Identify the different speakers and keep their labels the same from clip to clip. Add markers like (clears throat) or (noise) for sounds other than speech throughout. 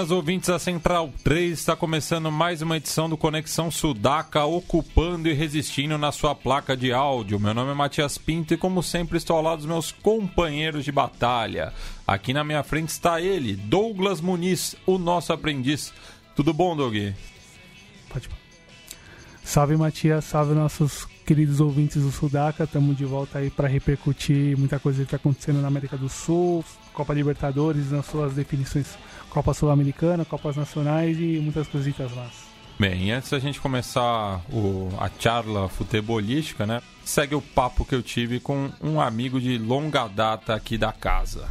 Speaker 1: Buenas ouvintes da Central 3, está começando mais uma edição do Conexão Sudaca, ocupando e resistindo na sua placa de áudio. Meu nome é Matias Pinto e, como sempre, estou ao lado dos meus companheiros de batalha. Aqui na minha frente está ele, Douglas Muniz, o nosso aprendiz. Tudo bom, Doug?
Speaker 2: Pode. Salve, Matias, salve nossos queridos ouvintes do Sudaca. Estamos de volta aí para repercutir muita coisa que está acontecendo na América do Sul, Copa Libertadores, nas suas definições Copa Sul-Americana, Copas Nacionais e muitas coisitas lá.
Speaker 1: Bem, antes da gente começar o, a charla futebolística, né? Segue o papo que eu tive com um amigo de longa data aqui da casa.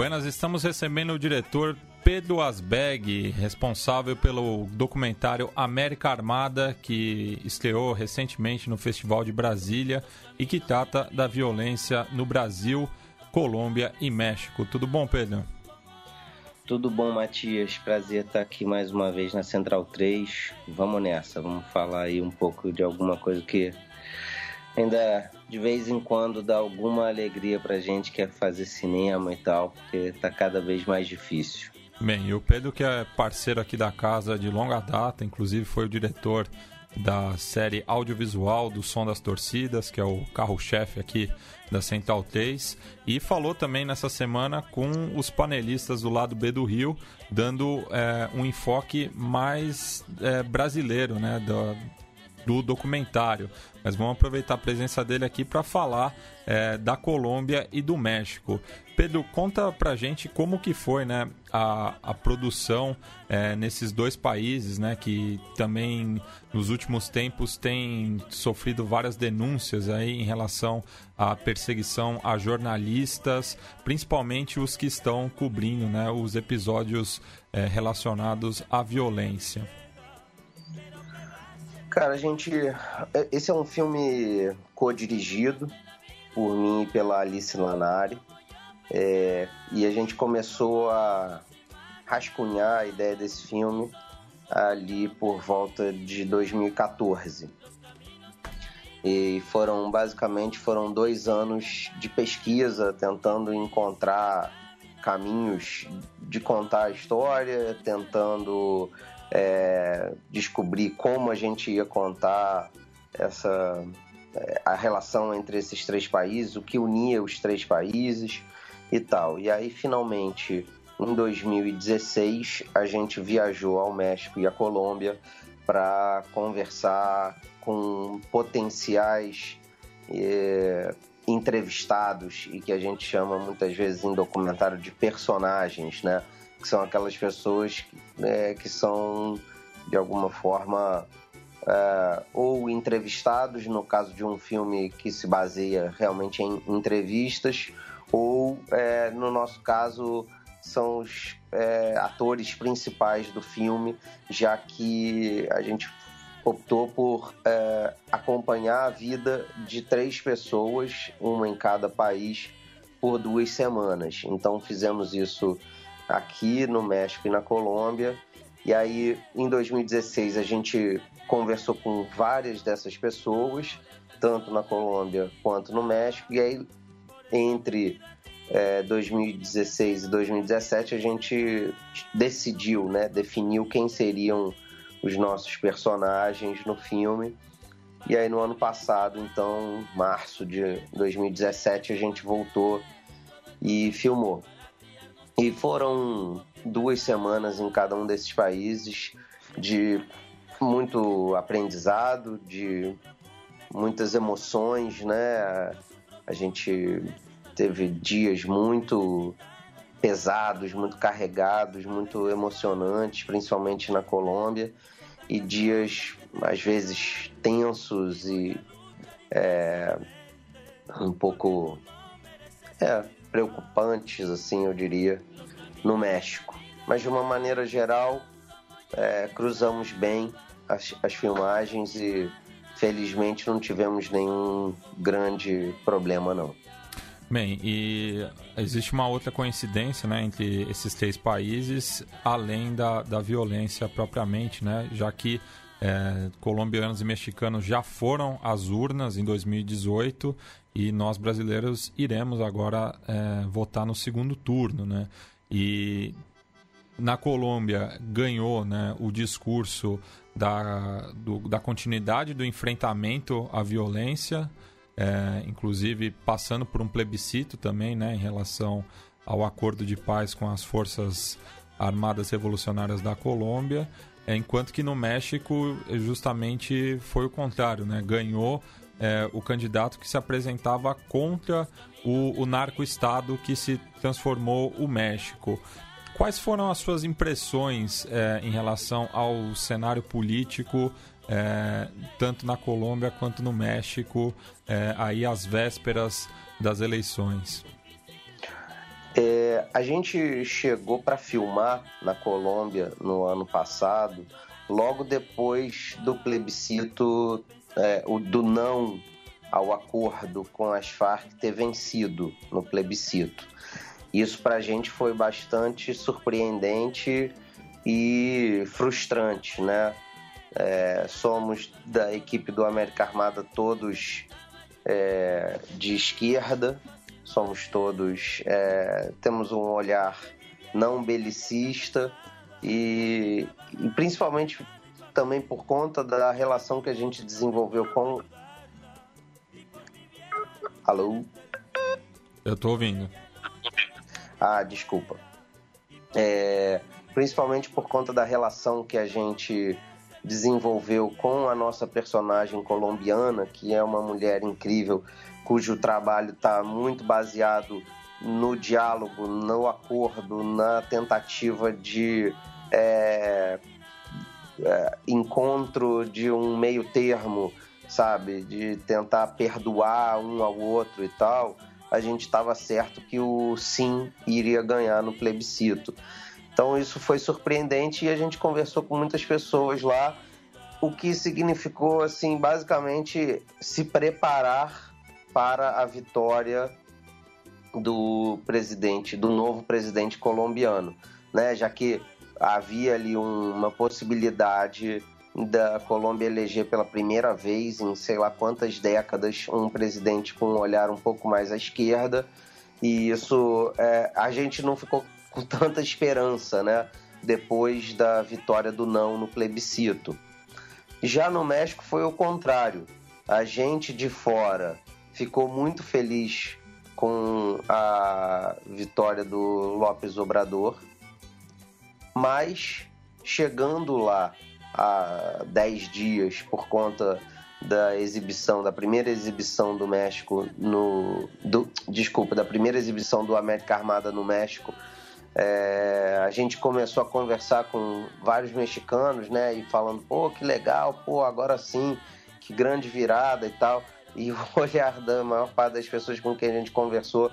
Speaker 1: Buenas, estamos recebendo o diretor Pedro Asbeg, responsável pelo documentário América Armada, que estreou recentemente no Festival de Brasília e que trata da violência no Brasil, Colômbia e México. Tudo bom, Pedro?
Speaker 3: Tudo bom, Matias. Prazer estar aqui mais uma vez na Central 3. Vamos nessa, vamos falar aí um pouco de alguma coisa que ainda de vez em quando dá alguma alegria pra gente que é fazer cinema e tal, porque tá cada vez mais difícil.
Speaker 1: Bem, e o Pedro, que é parceiro aqui da casa de longa data, inclusive foi o diretor da série audiovisual do Som das Torcidas, que é o carro-chefe aqui da Central 3, e falou também nessa semana com os panelistas do lado B do Rio, dando é, um enfoque mais é, brasileiro, né, do, do documentário. Mas vamos aproveitar a presença dele aqui para falar é, da Colômbia e do México. Pedro, conta pra gente como que foi né, a, a produção é, nesses dois países, né, que também nos últimos tempos têm sofrido várias denúncias aí em relação à perseguição a jornalistas, principalmente os que estão cobrindo né, os episódios é, relacionados à violência.
Speaker 3: Cara, a gente. Esse é um filme co-dirigido por mim e pela Alice Lanari. É, e a gente começou a rascunhar a ideia desse filme ali por volta de 2014. E foram basicamente foram dois anos de pesquisa tentando encontrar caminhos de contar a história, tentando é, descobrir como a gente ia contar essa é, a relação entre esses três países, o que unia os três países e tal. E aí finalmente em 2016 a gente viajou ao México e à Colômbia para conversar com potenciais é, entrevistados e que a gente chama muitas vezes em documentário de personagens, né? Que são aquelas pessoas né, que são de alguma forma é, ou entrevistados, no caso de um filme que se baseia realmente em entrevistas, ou é, no nosso caso são os é, atores principais do filme, já que a gente optou por é, acompanhar a vida de três pessoas, uma em cada país, por duas semanas. Então fizemos isso aqui no México e na Colômbia. E aí, em 2016, a gente conversou com várias dessas pessoas, tanto na Colômbia quanto no México. E aí, entre é, 2016 e 2017, a gente decidiu, né, definiu quem seriam os nossos personagens no filme. E aí, no ano passado, então, março de 2017, a gente voltou e filmou. E foram duas semanas em cada um desses países de muito aprendizado, de muitas emoções, né? A gente teve dias muito pesados, muito carregados, muito emocionantes, principalmente na Colômbia, e dias às vezes tensos e é, um pouco é, preocupantes, assim, eu diria, no México. Mas de uma maneira geral, é, cruzamos bem as, as filmagens e felizmente não tivemos nenhum grande problema não.
Speaker 1: Bem, e existe uma outra coincidência né, entre esses três países, além da, da violência propriamente, né, já que é, colombianos e mexicanos já foram às urnas em 2018 e nós brasileiros iremos agora é, votar no segundo turno. Né? E na Colômbia ganhou né, o discurso da, do, da continuidade do enfrentamento à violência é, inclusive passando por um plebiscito também, né, em relação ao acordo de paz com as forças armadas revolucionárias da Colômbia, é, enquanto que no México justamente foi o contrário, né, ganhou é, o candidato que se apresentava contra o, o narco-estado que se transformou o México. Quais foram as suas impressões é, em relação ao cenário político é, tanto na Colômbia quanto no México, é, aí às vésperas das eleições?
Speaker 3: É, a gente chegou para filmar na Colômbia no ano passado, logo depois do plebiscito, é, do não ao acordo com as Farc ter vencido no plebiscito. Isso para a gente foi bastante surpreendente e frustrante, né? É, somos da equipe do América Armada todos é, de esquerda, somos todos é, temos um olhar não belicista e, e, principalmente também por conta da relação que a gente desenvolveu com alô?
Speaker 1: Eu tô ouvindo.
Speaker 3: Ah desculpa. É, principalmente por conta da relação que a gente desenvolveu com a nossa personagem colombiana, que é uma mulher incrível, cujo trabalho está muito baseado no diálogo, no acordo, na tentativa de é, é, encontro de um meio termo, sabe? De tentar perdoar um ao outro e tal. A gente estava certo que o sim iria ganhar no plebiscito. Então isso foi surpreendente e a gente conversou com muitas pessoas lá, o que significou assim basicamente se preparar para a vitória do presidente, do novo presidente colombiano, né? Já que havia ali uma possibilidade da Colômbia eleger pela primeira vez em sei lá quantas décadas um presidente com um olhar um pouco mais à esquerda e isso é, a gente não ficou (laughs) com tanta esperança, né? Depois da vitória do não no plebiscito. Já no México foi o contrário. A gente de fora ficou muito feliz com a vitória do Lopes Obrador, mas chegando lá há 10 dias por conta da exibição, da primeira exibição do México no. Do, desculpa, da primeira exibição do América Armada no México é, a gente começou a conversar com vários mexicanos, né? E falando, pô, que legal, pô, agora sim, que grande virada e tal. E o olhar da maior parte das pessoas com quem a gente conversou,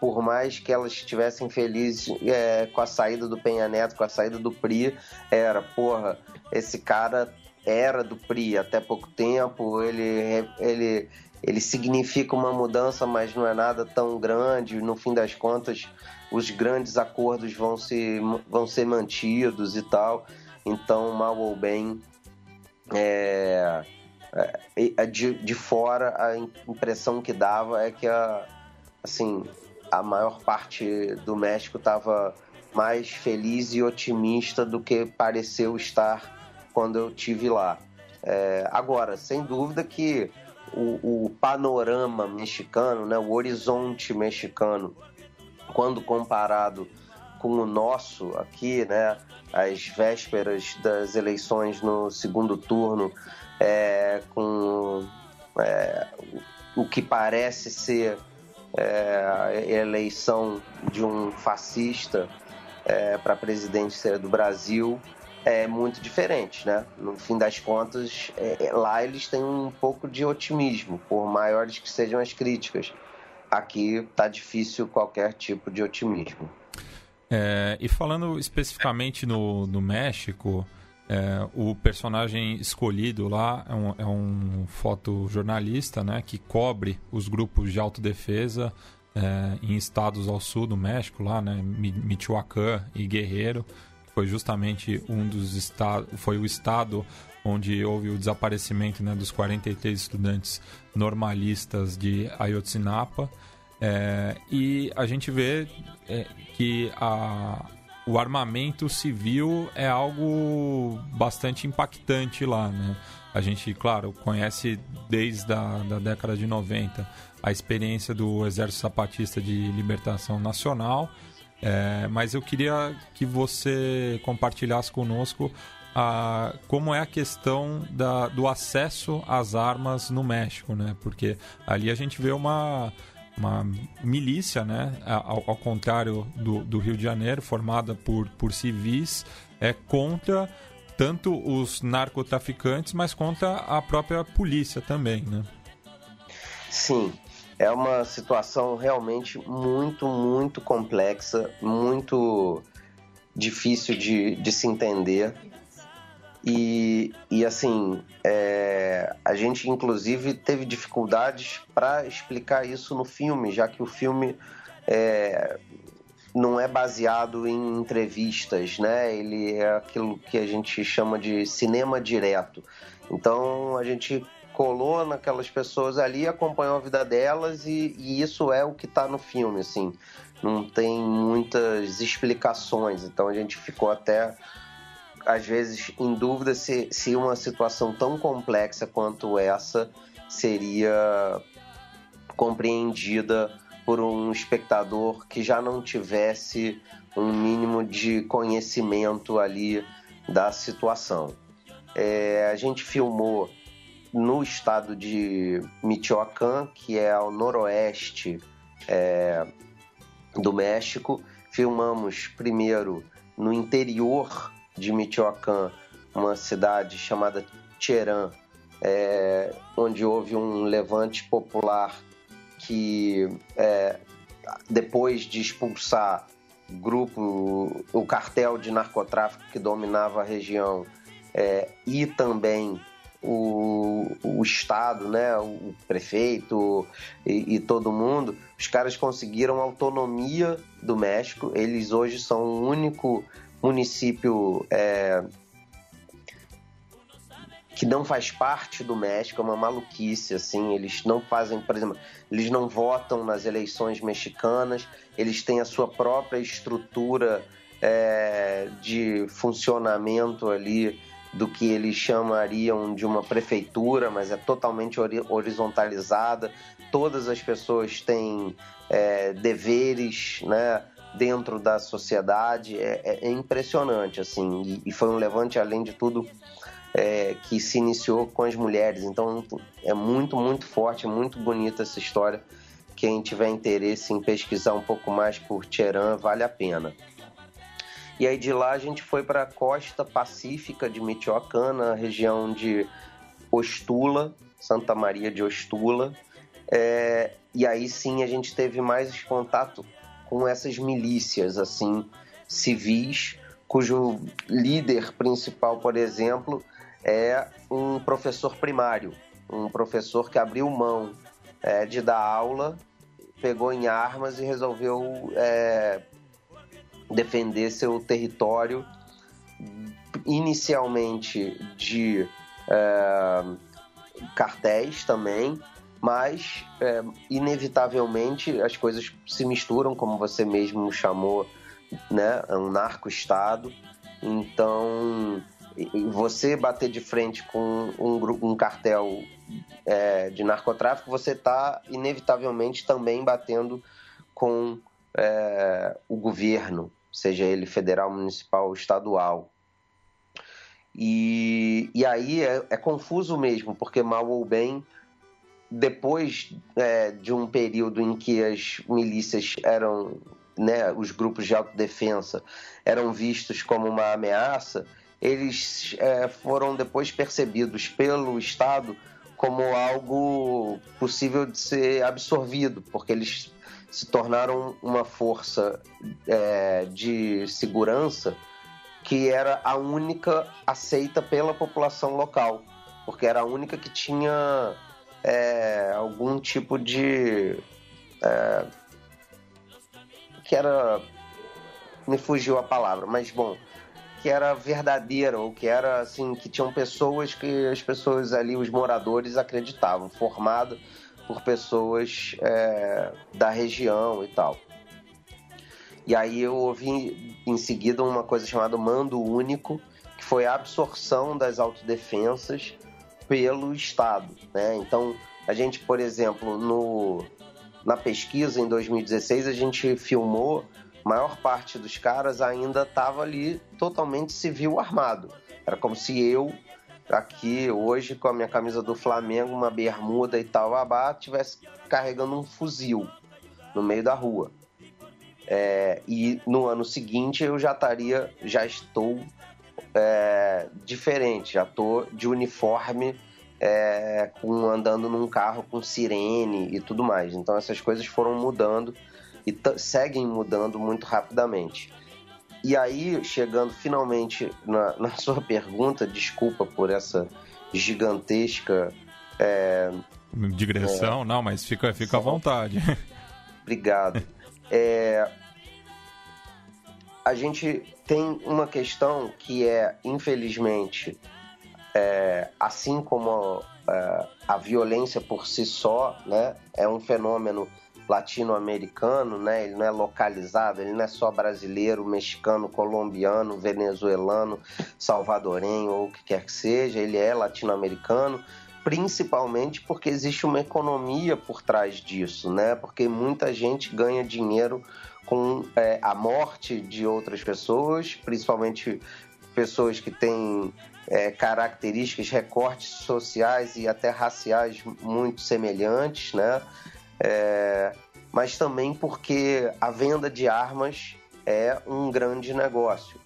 Speaker 3: por mais que elas estivessem felizes é, com a saída do Penha Neto, com a saída do PRI, era, porra, esse cara era do PRI até pouco tempo, ele, ele, ele significa uma mudança, mas não é nada tão grande, no fim das contas os grandes acordos vão, se, vão ser mantidos e tal. Então, mal ou bem, é, é, de, de fora a impressão que dava é que a, assim, a maior parte do México estava mais feliz e otimista do que pareceu estar quando eu tive lá. É, agora, sem dúvida que o, o, panorama mexicano, né, o horizonte mexicano quando comparado com o nosso aqui, né, às vésperas das eleições no segundo turno, é, com é, o que parece ser é, a eleição de um fascista é, para presidente do Brasil é muito diferente, né? No fim das contas, é, é, lá eles têm um pouco de otimismo, por maiores que sejam as críticas. Aqui tá difícil qualquer tipo de otimismo.
Speaker 1: É, e falando especificamente no, no México, é, o personagem escolhido lá é um, é um fotojornalista né, que cobre os grupos de autodefesa é, em estados ao sul do México, lá, né, Michoacán e Guerreiro foi justamente um dos estados, foi o estado onde houve o desaparecimento né, dos 43 estudantes normalistas de Ayotzinapa. É, e a gente vê é, que a, o armamento civil é algo bastante impactante lá. Né? A gente, claro, conhece desde a da década de 90 a experiência do Exército Zapatista de Libertação Nacional é, mas eu queria que você compartilhasse conosco a, como é a questão da, do acesso às armas no México, né? Porque ali a gente vê uma, uma milícia, né? Ao, ao contrário do, do, Rio de Janeiro, formada por, por civis, é contra tanto os narcotraficantes, mas contra a própria polícia também, né?
Speaker 3: Sim, é uma situação realmente muito, muito complexa, muito difícil de, de se entender. E, e assim, é, a gente inclusive teve dificuldades para explicar isso no filme, já que o filme é, não é baseado em entrevistas, né? Ele é aquilo que a gente chama de cinema direto. Então a gente colou naquelas pessoas ali, acompanhou a vida delas e, e isso é o que está no filme, assim. Não tem muitas explicações, então a gente ficou até às vezes em dúvida se, se uma situação tão complexa quanto essa seria compreendida por um espectador que já não tivesse um mínimo de conhecimento ali da situação. É, a gente filmou no estado de Michoacán, que é ao noroeste é, do México. Filmamos primeiro no interior de Michoacán, uma cidade chamada Cherán, é, onde houve um levante popular que, é, depois de expulsar grupo, o cartel de narcotráfico que dominava a região é, e também o, o Estado, né, o prefeito e, e, todo mundo, os caras conseguiram autonomia do México. Eles hoje são o único município é, que não faz parte do México, é uma maluquice, assim, eles não fazem, por exemplo, eles não votam nas eleições mexicanas, eles têm a sua própria estrutura é, de funcionamento ali do que eles chamariam de uma prefeitura, mas é totalmente horizontalizada. Todas as pessoas têm é, deveres, né? Dentro da sociedade é, é, é impressionante assim e, e, foi um levante além de tudo é, que se iniciou com as mulheres. Então é muito muito forte muito bonita essa história. Quem tiver interesse em pesquisar um pouco mais por Tcheran vale a pena. E aí de lá a gente foi para a costa pacífica de Michoacán, na região de Ostula, Santa Maria de Ostula. É, e aí sim a gente teve mais contato com essas milícias assim civis, cujo líder principal, por exemplo, é um professor primário, um professor que abriu mão é, de dar aula, pegou em armas e resolveu é, defender seu território, inicialmente de é, cartéis também, mas é, inevitavelmente as coisas se misturam, como você mesmo chamou, né, um narco-estado. Então, você bater de frente com um, um cartel é, de narcotráfico, você está inevitavelmente também batendo com é, o governo, seja ele federal, municipal ou estadual. E, e aí é, é, confuso mesmo, porque mal ou bem depois é, de um período em que as milícias eram, né, os grupos de autodefesa eram vistos como uma ameaça, eles é, foram depois percebidos pelo Estado como algo possível de ser absorvido, porque eles se tornaram uma força é, de segurança que era a única aceita pela população local, porque era a única que tinha é, algum tipo de. É, que era. Me fugiu a palavra, mas bom, que era verdadeira, ou que era assim, que tinham pessoas que as pessoas ali, os moradores, acreditavam, formada por pessoas é, da região e tal. E aí eu ouvi em seguida uma coisa chamada mando único, que foi a absorção das autodefensas pelo Estado. Né? Então, a gente, por exemplo, no, na pesquisa em 2016, a gente filmou, maior parte dos caras ainda estava ali totalmente civil armado. Era como se eu, aqui hoje, com a minha camisa do Flamengo, uma bermuda e tal, abá, tivesse carregando um fuzil no meio da rua. É, e no ano seguinte eu já estaria, já estou é, diferente, estou de uniforme, é, com, andando num carro com sirene e tudo mais. Então essas coisas foram mudando e seguem mudando muito rapidamente. E aí, chegando finalmente na, (laughs) na sua pergunta, desculpa por essa gigantesca. É,
Speaker 1: Digressão, não, mas fica, fica à vontade. (laughs)
Speaker 3: Obrigado. É, a gente tem uma questão que é, infelizmente, é, assim como é, a violência por si só, né, é um fenômeno latino-americano, né, ele não é localizado, ele não é só brasileiro, mexicano, colombiano, venezuelano, salvadorenho ou o que quer que seja, ele é latino-americano principalmente porque existe uma economia por trás disso, né? Porque muita gente ganha dinheiro com é, a morte de outras pessoas, principalmente pessoas que têm é, características, recortes sociais e até raciais muito semelhantes, né? É, mas também porque a venda de armas é um grande negócio.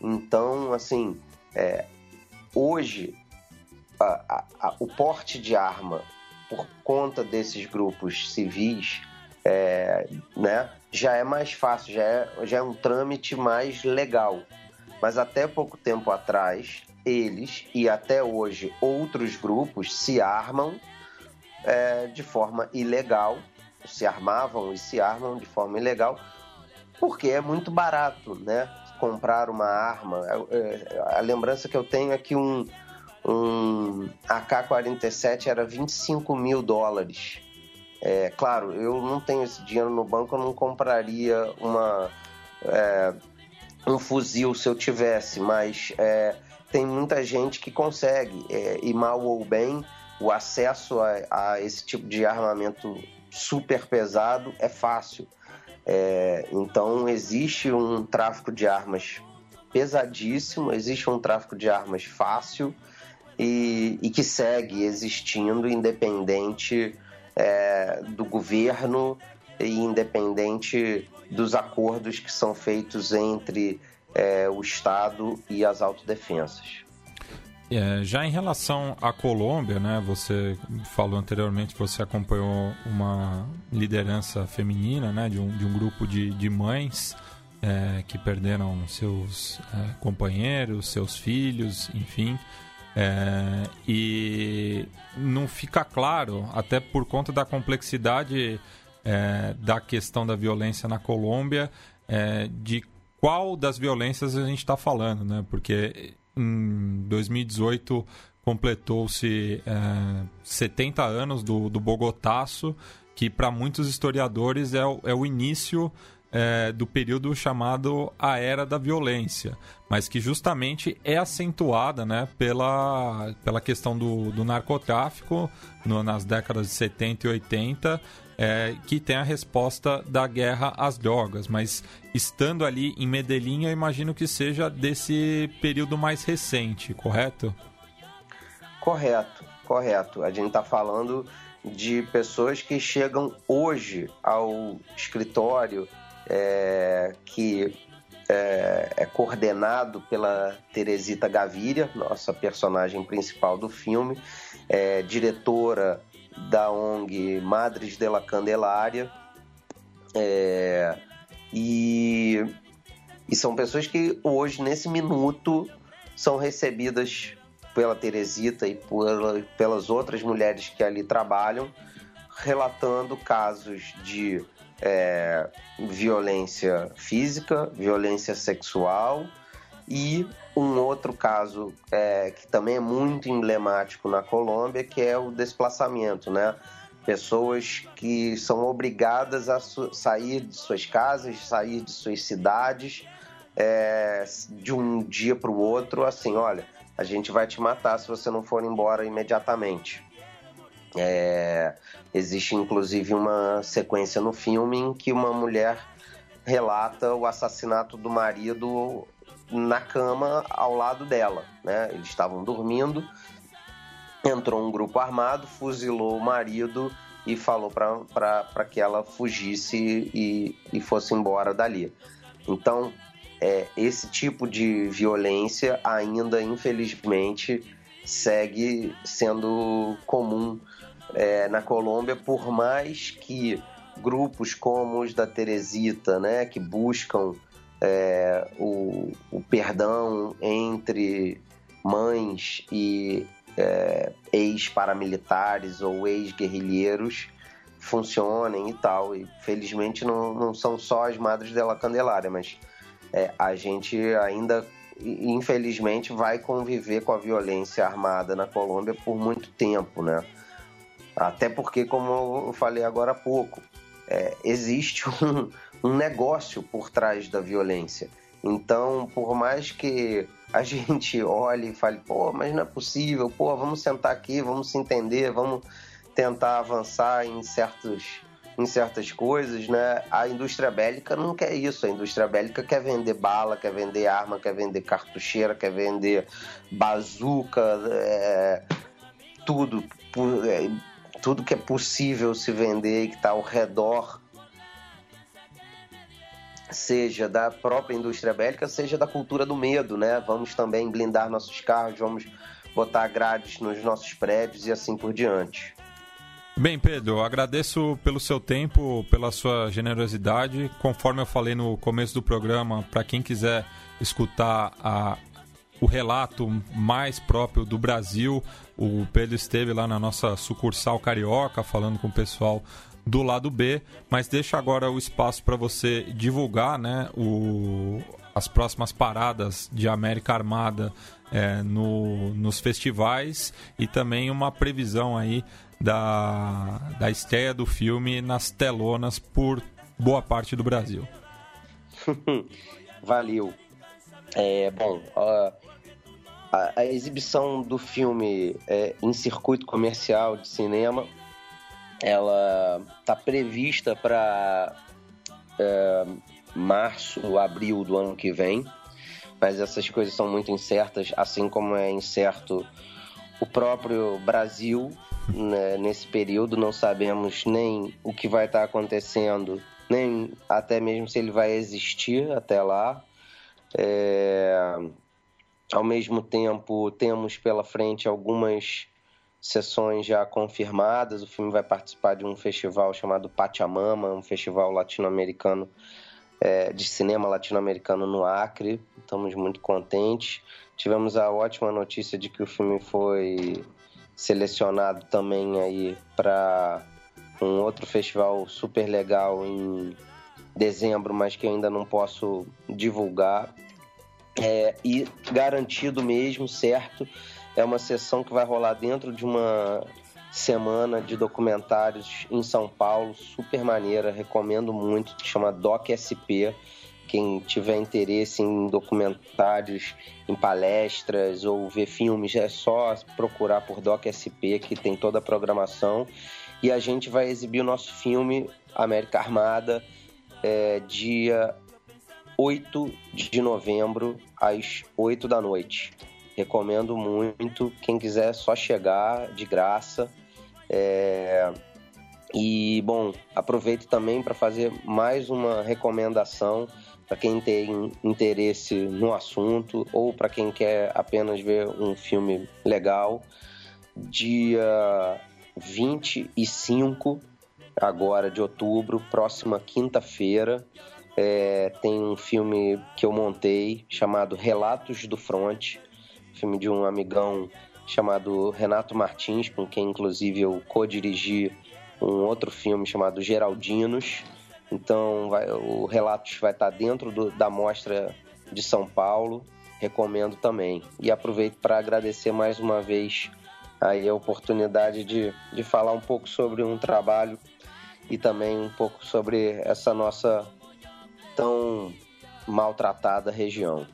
Speaker 3: Então, assim, é, a, a, o porte de arma por conta desses grupos civis é, né, já é mais fácil, já é, já é um trâmite mais legal. Mas até pouco tempo atrás, eles e até hoje outros grupos se armam é, de forma ilegal, se armavam e se armam de forma ilegal, porque é muito barato, né? Comprar uma arma. É, é, a lembrança que eu tenho é que um, um AK-47 era 25 mil dólares. É, claro, eu não tenho esse dinheiro no banco, eu não compraria uma, é, um fuzil se eu tivesse, mas é, tem muita gente que consegue, é, e mal ou bem, o acesso a, a, esse tipo de armamento super pesado é fácil. É, então existe um tráfico de armas pesadíssimo, existe um tráfico de armas fácil e, e que segue existindo independente é, do governo e independente dos acordos que são feitos entre é, o Estado e as autodefensas.
Speaker 1: É, já em relação à Colômbia, né, você falou anteriormente que você acompanhou uma liderança feminina né, de, um, de um grupo de, de mães é, que perderam seus é, companheiros, seus filhos, enfim. É, e não fica claro, até por conta da complexidade é, da questão da violência na Colômbia, é, de qual das violências a gente está falando, né? Porque em 2018 completou-se é, 70 anos do, do Bogotaço, que para muitos historiadores é o, é o início é, do período chamado a Era da Violência, mas que justamente é acentuada né, pela, pela questão do, do narcotráfico no, nas décadas de 70 e 80, é, que tem a resposta da guerra às drogas. Mas estando ali em Medellín, eu imagino que seja desse período mais recente, correto?
Speaker 3: Correto, correto. A gente está falando de pessoas que chegam hoje ao escritório é, que é, é, coordenado pela Teresita Gaviria, nossa personagem principal do filme, é, diretora da ONG Madres de la Candelária. É, e, e são pessoas que hoje, nesse minuto, são recebidas pela Teresita e por, pelas outras mulheres que ali trabalham, relatando casos de é, violência física, violência sexual e um outro caso é, que também é muito emblemático na Colômbia, que é o desplaçamento, né? Pessoas que são obrigadas a sair de suas casas, sair de suas cidades, é, de um dia para o outro, assim, olha, a gente vai te matar se você não for embora imediatamente. É, existe inclusive uma sequência no filme em que uma mulher relata o assassinato do marido na cama ao lado dela. Né? Eles estavam dormindo, entrou um grupo armado, fuzilou o marido e falou para que ela fugisse e, e fosse embora dali. Então, é, esse tipo de violência ainda, infelizmente, segue sendo comum é, na Colômbia, por mais que grupos como os da Teresita, né, que buscam é, o, o, perdão entre mães e é, ex-paramilitares ou ex-guerrilheiros funcionem e tal. E felizmente não, não são só as Madres dela Candelária, mas é, a gente ainda, infelizmente, vai conviver com a violência armada na Colômbia por muito tempo, né? Até porque, como eu falei agora há pouco, é, existe (laughs) um, um negócio por trás da violência. Então, por mais que a (laughs) gente olhe e fale, pô, mas não é possível, pô, vamos sentar aqui, vamos se entender, vamos tentar avançar em certos em certas coisas, né? A indústria bélica não quer isso. A indústria bélica quer vender bala, quer vender arma, quer vender cartucheira, quer vender bazuca, é, tudo, é, tudo que é possível se vender e que está ao redor seja da própria indústria bélica, seja da cultura do medo, né? Vamos também blindar nossos carros, vamos botar grades nos nossos prédios e assim por diante.
Speaker 1: Bem, Pedro, agradeço pelo seu tempo, pela sua generosidade. Conforme eu falei no começo do programa, para quem quiser escutar a, o relato mais próprio do Brasil, o Pedro esteve lá na nossa sucursal carioca falando com o pessoal do lado B, mas deixa agora o espaço para você divulgar né, o, as próximas paradas de América Armada é, no, nos festivais e também uma previsão aí da, da estreia do filme nas telonas por boa parte do Brasil. (laughs)
Speaker 3: Valeu. É, bom, a, a, a, exibição do filme é, em circuito comercial de cinema, ela está prevista para é, março, abril do ano que vem, mas essas coisas são muito incertas, assim como é incerto o próprio Brasil né, nesse período, não sabemos nem o que vai estar acontecendo, nem até mesmo se ele vai existir até lá. É... Ao mesmo tempo, temos pela frente algumas sessões já confirmadas. O filme vai participar de um festival chamado Pachamama, um festival latino-americano é, de cinema latino-americano no Acre. Estamos muito contentes. Tivemos a ótima notícia de que o filme foi selecionado também aí para um outro festival super legal em dezembro, mas que ainda não posso divulgar. É, e garantido mesmo, certo? É uma sessão que vai rolar dentro de uma semana de documentários em São Paulo, super maneira, recomendo muito, chama Doc SP quem tiver interesse em documentários, em palestras ou ver filmes, é só procurar por Doc SP, que tem toda a programação. E a gente vai exibir o nosso filme América Armada é, dia 8 de novembro, às 8 da noite. Recomendo muito. Quem quiser, é só chegar de graça. É... E, bom, aproveito também para fazer mais uma recomendação para quem tem interesse no assunto ou para quem quer apenas ver um filme legal. Dia 25 agora de outubro, próxima quinta-feira, é, tem um filme que eu montei chamado Relatos do Front, filme de um amigão chamado Renato Martins, com quem inclusive eu co-dirigi um outro filme chamado Geraldinos. Então vai, o Relatos vai estar dentro do, da mostra de São Paulo, recomendo também. E aproveito para agradecer mais uma vez aí a oportunidade de, de falar um pouco sobre um trabalho e também um pouco sobre essa nossa tão maltratada região.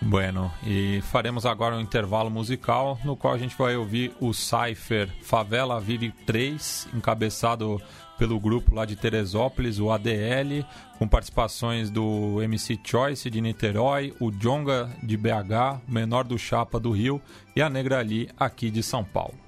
Speaker 1: Bueno, e faremos agora um intervalo musical no qual a gente vai ouvir o Cypher Favela Vive 3, encabeçado pelo grupo lá de Teresópolis, o ADL, com participações do MC Choice de Niterói, o Jonga de BH, o Menor do Chapa do Rio e a Negra Ali aqui de São Paulo.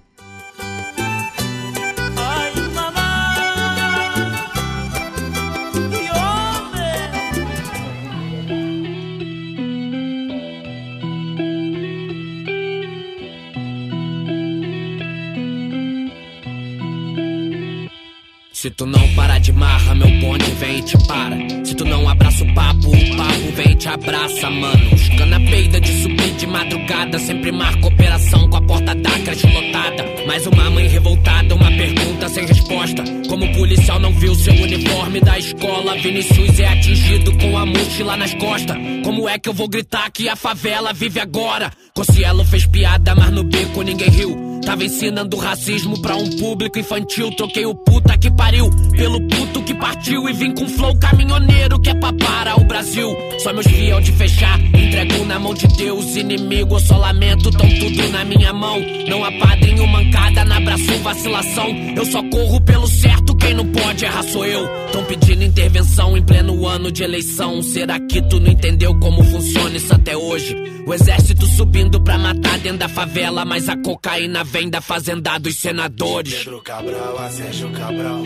Speaker 4: Se tu não parar de marra, meu bonde vem e te para. Se tu não abraça o papo, o papo vem e te abraça, mano. Os cana peida de subir de madrugada. Sempre marca operação com a porta da creche lotada. Mais uma mãe revoltada, uma pergunta sem resposta. Como o policial não viu seu uniforme da escola, Vinicius é atingido com a mochila nas costas. Como é que eu vou gritar que a favela vive agora? Cossielo fez piada, mas no beco ninguém riu. Tava ensinando racismo pra um público infantil. Troquei o puta que pariu pelo puto que partiu. E vim com flow caminhoneiro que é pra para o Brasil. Só meus fiel de fechar, entrego na mão de Deus. Inimigo, eu só lamento, tão tudo na minha mão. Não há padrinho, mancada, na abraço, vacilação. Eu só corro pelo certo, quem não pode errar sou eu. Tão pedindo intervenção em pleno ano de eleição. Será que tu não entendeu como funciona isso até hoje? O exército subindo pra matar dentro da favela, mas a cocaína vem da fazenda dos senadores.
Speaker 5: Pedro Cabral a Sérgio Cabral.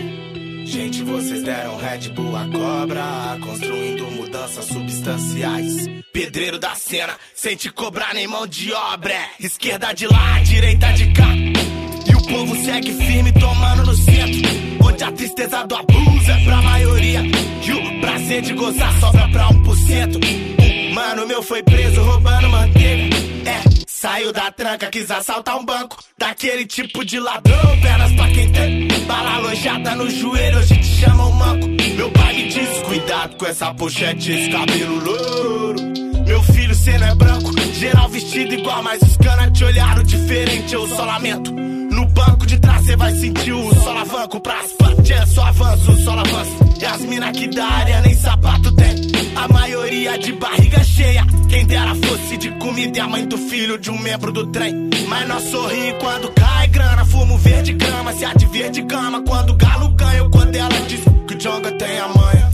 Speaker 5: Gente, vocês deram Red Bull a cobra, construindo mudanças substanciais. Pedreiro da cena, sem te cobrar nem mão de obra. Esquerda de lá, direita de cá. E o povo segue firme, tomando no centro. Onde a tristeza do abuso é pra maioria. E o prazer de gozar sobra pra 1%. Mano meu foi preso roubando manteiga. É, Saiu da tranca, quis assaltar um banco. Daquele tipo de ladrão, pernas pra quem tem. Bala alojada no joelho, hoje te chamam manco. Meu pai me diz: cuidado com essa pochete, esse cabelo louro. Meu filho, cê não é branco, geral vestido igual, mas os canas te olharam diferente, eu só lamento. Banco de trás cê vai sentir o solavanco pra asfalto, é só avanço, solo avanço. E as mina aqui da área nem sapato tem. A maioria de barriga cheia. Quem dera fosse de comida e a mãe do filho de um membro do trem. Mas nós sorri quando cai grana. Fumo verde grama, se há de gama. Quando o galo ganha, ou quando ela diz que o Jonga tem a manha.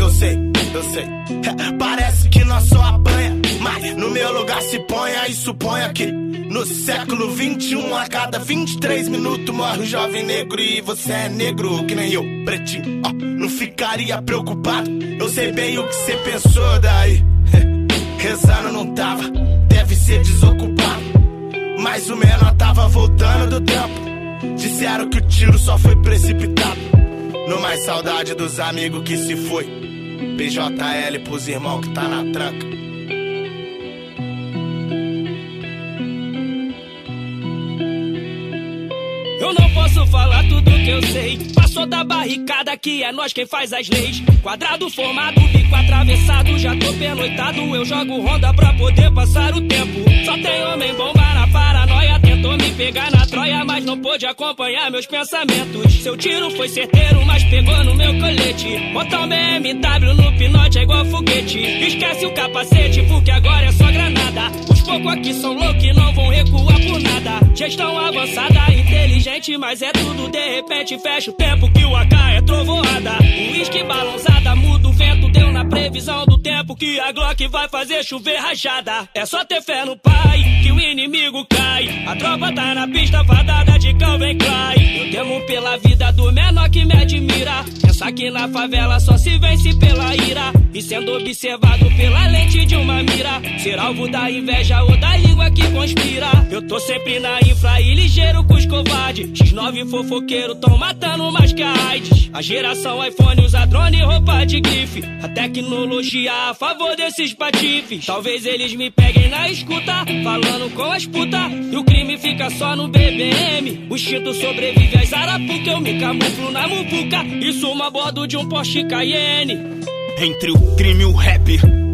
Speaker 5: Eu sei, eu sei. (laughs) Parece que nós só apanha. Mas no meu lugar se ponha e suponha que no século 21, a cada 23 minutos morre um jovem negro e você é negro que nem eu, pretinho. Não ficaria preocupado, eu sei bem o que você pensou daí. (laughs) Rezando não tava, deve ser desocupado. Mas o menor tava voltando do tempo. Disseram que o tiro só foi precipitado. No mais saudade dos amigos que se foi. PJL pros irmãos que tá na tranca.
Speaker 4: Eu não posso falar tudo que eu sei. Passou da barricada que é nós quem faz as leis. Quadrado formado, bico atravessado. Já tô pernoitado, eu jogo ronda pra poder passar o tempo. Só tem homem bomba na paranoia. Tentou me pegar na troia, mas não pôde acompanhar meus pensamentos. Seu tiro foi certeiro, mas pegou no meu colete. Botar um BMW no pinote é igual foguete. Esquece o capacete, porque agora é só granada. Os poucos aqui são loucos e não vão recuar por nada. Gestão avançada, inteligente, mas é tudo de repente. Fecha o tempo que o AK é trovoada. Uísque balançada, muda
Speaker 6: previsão do tempo que a Glock vai fazer chover rachada. É só ter fé no pai que o inimigo cai. A tropa tá na pista fadada de Calvin Klein. Eu temo pela vida do menor que me admira. Pensa que na favela só se vence pela ira. E sendo observado pela lente de uma mira. Ser alvo da inveja ou da língua que conspira. Eu tô sempre na infra e ligeiro com os covardes. X9 fofoqueiro tão matando mais que a AIDS. A geração iPhone usa drone e roupa de grife. A tecnologia a favor desses patifes. Talvez eles me peguem na escuta, falando com as putas. E o crime fica só no BBM. O instinto sobrevive às arapuca. Eu me camuflo na muvuca. Isso uma bordo de um Porsche Cayenne.
Speaker 7: Entre o crime e o rap,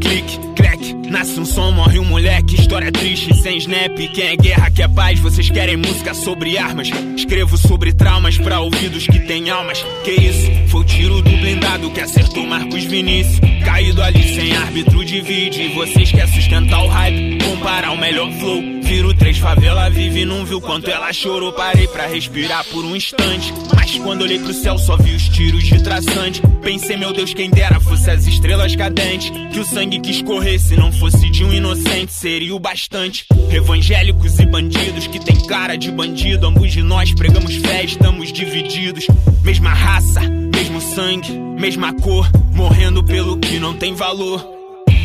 Speaker 7: clique, crack, nasce um som, morre um moleque, história triste, sem snap. Quem é guerra, quer paz, vocês querem música sobre armas. Escrevo sobre traumas pra ouvidos que têm almas. Que isso? Foi o tiro do blindado que acertou Marcos Vinícius. Caído ali sem árbitro divide. Vocês querem sustentar o hype, comparar o melhor flow. Viro três favela, vive não viu quanto ela chorou. Parei pra respirar por um instante. Mas quando olhei pro céu, só vi os tiros de traçante. Pensei, meu Deus, quem dera fosse as estrelas cadentes. Que o sangue que escorresse não fosse de um inocente, seria o bastante. Evangélicos e bandidos que tem cara de bandido. Ambos de nós pregamos fé, estamos divididos. Mesma raça, mesmo sangue, mesma cor. Morrendo pelo que não tem valor.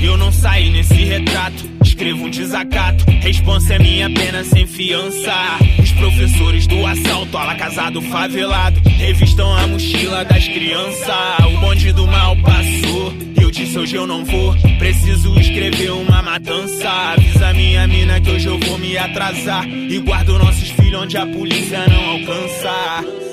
Speaker 7: Eu não saí nesse retrato, escrevo um desacato. Responsa é minha pena sem fiança. Os professores do assalto, ala casado favelado, revistam a mochila das crianças. O bonde do mal passou. Eu disse hoje eu não vou, preciso escrever uma matança. Avisa minha mina que hoje eu vou me atrasar. E guardo nossos filhos onde a polícia não alcança.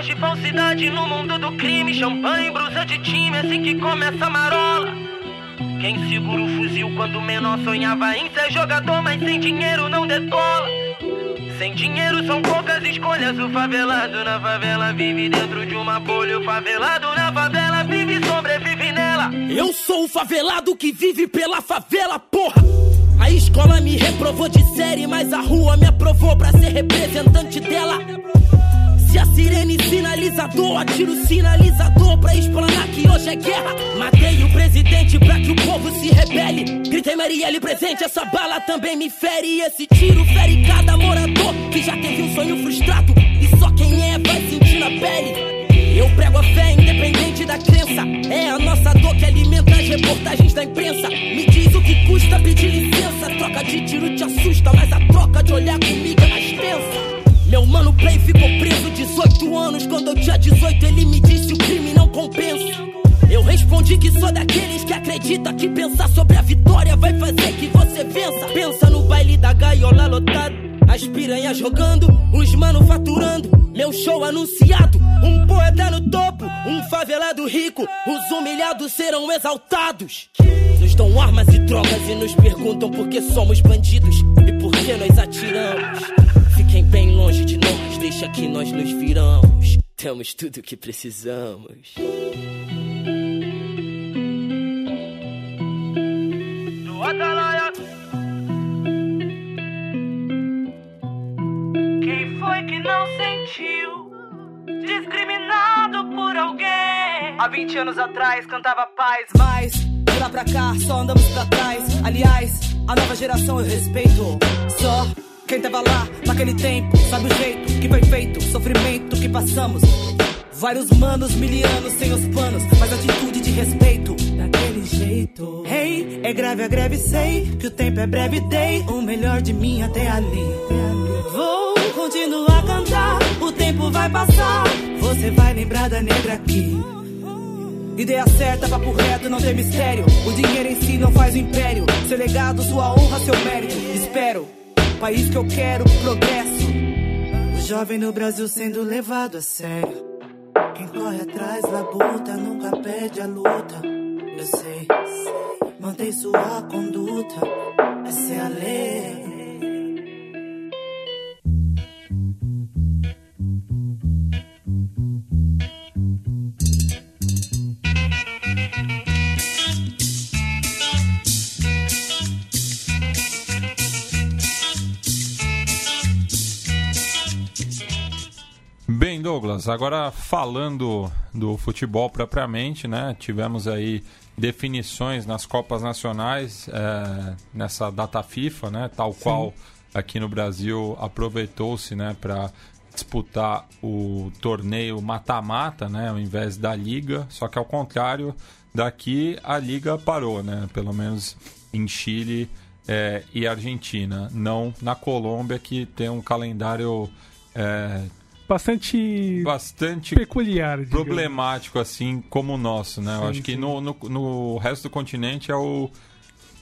Speaker 8: Inveja e falsidade no mundo do crime. Champanhe, brusa de time, assim que começa a marola. Quem segura o fuzil quando menor sonhava em ser jogador, mas sem dinheiro não decola. Sem dinheiro são poucas escolhas. O favelado na favela vive dentro de uma bolha. O favelado na favela vive e sobrevive nela.
Speaker 6: Eu sou o favelado que vive pela favela, porra! A escola me reprovou de série, mas a rua me aprovou pra ser representante dela. Se a sirene sinalizador, atiro sinalizador pra explanar que hoje é guerra. Matei o presidente pra que o povo se rebele. Gritei Marielle presente, essa bala também me fere. Esse tiro fere cada morador que já teve um sonho frustrado. E só quem é vai sentir na pele. Eu prego a fé independente da crença. É a nossa dor que alimenta as reportagens da imprensa. Me diz o que custa pedir licença. Troca de tiro te assusta, mas a troca de olhar comigo é mais tensa. Meu mano Play ficou preso 18 anos. Quando eu tinha 18, ele me disse o crime não compensa. Eu respondi que sou daqueles que acredita que pensar sobre a vitória vai fazer que você vença. Pensa no baile da gaiola lotado, as piranhas jogando, os mano faturando. Meu show anunciado, um poeta no topo, um favelado rico. Os humilhados serão exaltados. Nos dão armas e drogas e nos perguntam por que somos bandidos e por que nós atiramos. Fiquem bem longe de nós, deixa que nós nos viramos. Temos tudo que precisamos.
Speaker 8: Do. Quem foi que não sentiu? Discriminado por alguém.
Speaker 9: Há 20 anos atrás cantava paz, mas de lá pra cá só andamos pra trás. Aliás, a nova geração eu respeito. Só quem tava lá naquele tempo sabe o jeito que foi feito, o sofrimento que passamos. Vários manos, milianos sem os panos, mas atitude de respeito. Daquele jeito. Hey, é grave a greve, sei que o tempo é breve, dei o melhor de mim até ali. Vou continuar a cantar, o tempo vai passar. Você vai lembrar da negra aqui. Ideia certa, papo reto, não tem mistério. O dinheiro em si não faz o império. Seu legado, sua honra, seu mérito. Espero, país que eu quero, progresso. O jovem no Brasil sendo levado a sério. Quem corre atrás, labuta, nunca perde a luta. Eu sei, mantém sua conduta. Essa é a lei.
Speaker 1: Agora falando do futebol propriamente, né? Tivemos aí definições nas Copas Nacionais é, nessa data FIFA, né? Tal Sim. qual aqui no Brasil aproveitou-se, né, para disputar o torneio mata-mata, né, ao invés da liga. Só que ao contrário, daqui a liga parou, né? Pelo menos em Chile é, e Argentina, não na Colômbia que tem um calendário é,
Speaker 2: bastante
Speaker 1: bastante
Speaker 2: peculiar, digamos.
Speaker 1: problemático assim como o nosso, né? Sim, Eu acho que no, no, no, resto do continente é o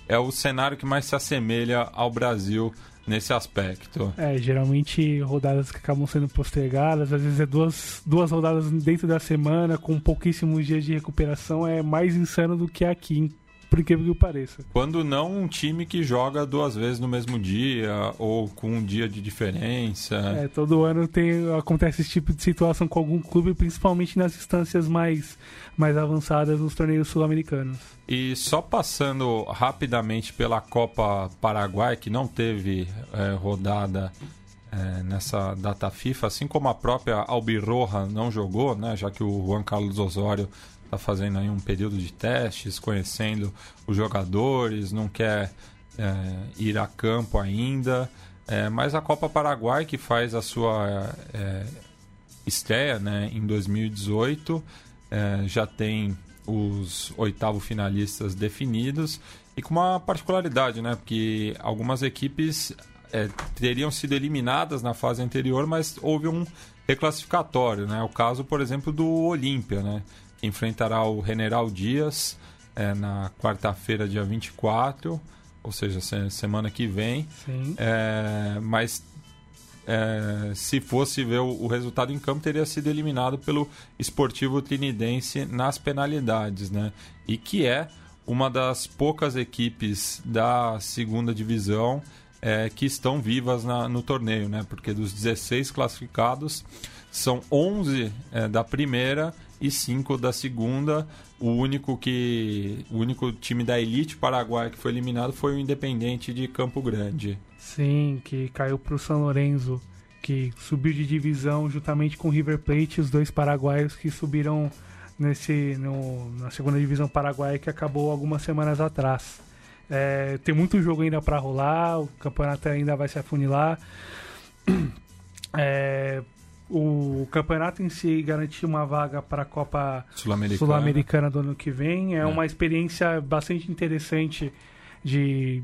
Speaker 1: é o cenário que mais se assemelha ao Brasil nesse aspecto.
Speaker 2: É, geralmente rodadas que acabam sendo postergadas, às vezes é duas, duas rodadas dentro da semana, com pouquíssimos dias de recuperação, é mais insano do que aqui por incrível que pareça.
Speaker 1: Quando não um time que joga duas vezes no mesmo dia ou com um dia de diferença.
Speaker 2: É, todo ano tem, acontece esse tipo de situação com algum clube, principalmente nas instâncias mais, mais avançadas nos torneios sul-americanos.
Speaker 1: E só passando rapidamente pela Copa Paraguai, que não teve é, rodada é, nessa data FIFA, assim como a própria Albirroja não jogou, né, já que o Juan Carlos Osório está fazendo aí um período de testes, conhecendo os jogadores, não quer é, ir a campo ainda. É, mas a Copa Paraguai, que faz a sua é, estreia né, em 2018, é, já tem os oitavo finalistas definidos e com uma particularidade, né? Porque algumas equipes é, teriam sido eliminadas na fase anterior, mas houve um reclassificatório, né? O caso, por exemplo, do Olímpia, né? Enfrentará o General Dias é, na quarta-feira, dia 24, ou seja, semana que vem. É, mas é, se fosse ver o, o, resultado em campo, teria sido eliminado pelo Esportivo Trinidense nas penalidades, né? E que é uma das poucas equipes da segunda divisão é, que estão vivas na, no torneio, né? Porque dos 16 classificados, são 11 é, da primeira e cinco da segunda. O único que o único time da elite paraguaia que foi eliminado foi o Independente de Campo Grande.
Speaker 2: Sim, que caiu para o São Lourenço, que subiu de divisão juntamente com o River Plate, os dois paraguaios que subiram nesse no, na segunda divisão paraguaia que acabou algumas semanas atrás. É, tem muito jogo ainda para rolar, o campeonato ainda vai se afunilar. (clears throat) É, o campeonato em si garantir uma vaga para a Copa Sul-Americana Sul do ano que vem. É, é, uma experiência bastante interessante de,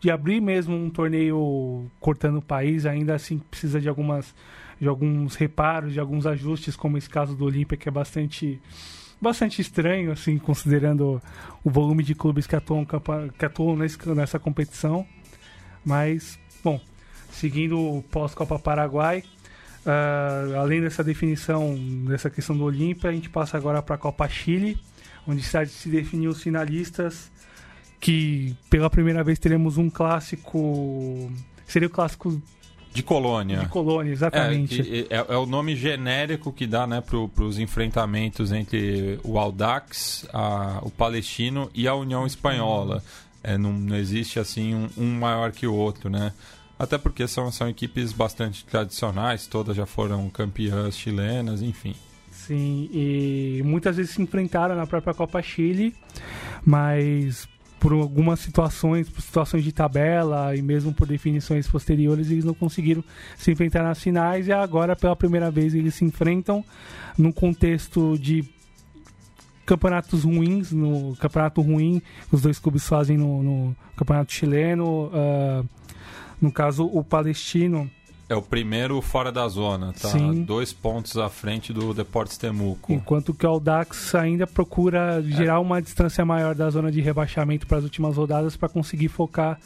Speaker 2: de abrir mesmo um torneio cortando o país. Ainda assim precisa de algumas de alguns reparos, de alguns ajustes, como esse caso do Olímpia, que é bastante bastante estranho, assim, considerando o volume de clubes que atuam, que atuam nessa competição. Mas, bom, seguindo o pós-Copa Paraguai, Uh, além dessa definição, dessa questão do Olímpia, a gente passa agora para a Copa Chile, onde se definiu os finalistas, que pela primeira vez teremos um clássico. Seria o clássico
Speaker 1: de colônia.
Speaker 2: De colônia, exatamente.
Speaker 1: É, é, é o nome genérico que dá né, para os enfrentamentos entre o Aldax, a, o Palestino e a União Espanhola. É, não, não existe assim um, um maior que o outro, né? Até porque são, são equipes bastante tradicionais, todas já foram campeãs chilenas, enfim.
Speaker 2: Sim, e muitas vezes se enfrentaram na própria Copa Chile, mas por algumas situações, por situações de tabela e mesmo por definições posteriores, eles não conseguiram se enfrentar nas finais e agora pela primeira vez eles se enfrentam num contexto de campeonatos ruins, no campeonato ruim, os dois clubes fazem no, no campeonato chileno. Uh, no caso, o palestino.
Speaker 1: É o primeiro fora da zona, tá? Sim. Dois pontos à frente do Deportes Temuco.
Speaker 2: Enquanto que o Audax ainda procura gerar é. uma distância maior da zona de rebaixamento para as últimas rodadas para conseguir focar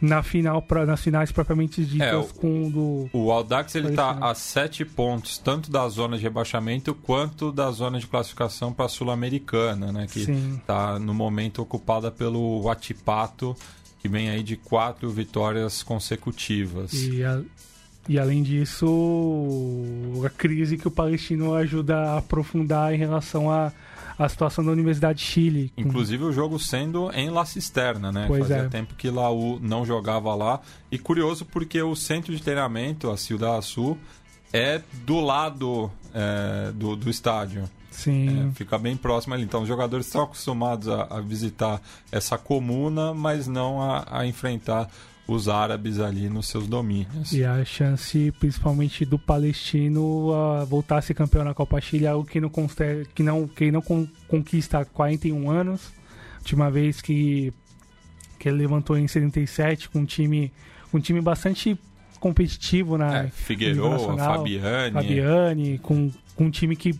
Speaker 2: na final pra, nas finais propriamente ditas é, o, com do
Speaker 1: o Audax ele está a sete pontos tanto da zona de rebaixamento quanto da zona de classificação para a sul-americana né que está no momento ocupada pelo Watipato que vem aí de quatro vitórias consecutivas.
Speaker 2: E, a, e além disso, a crise que o Palestino ajuda a aprofundar em relação à a, a situação da Universidade de Chile.
Speaker 1: Inclusive o jogo sendo em La Cisterna, né?
Speaker 2: Pois
Speaker 1: Fazia
Speaker 2: é.
Speaker 1: tempo que Laú não jogava lá. E curioso porque o centro de treinamento, a Ciudad Sul, é do lado é, do, do estádio.
Speaker 2: Sim.
Speaker 1: É, fica bem próximo ali. Então, os jogadores estão acostumados a, a visitar essa comuna, mas não a, a, enfrentar os árabes ali nos seus domínios.
Speaker 2: E a chance, principalmente do palestino, a voltar a ser campeão na Copa Chile, é algo que não, que não, que não conquista há 41 anos. Última vez que, que ele levantou em 77 com um time, um time bastante competitivo na
Speaker 1: é, Figueiredo, Fabiane.
Speaker 2: Fabiane, com, com um time que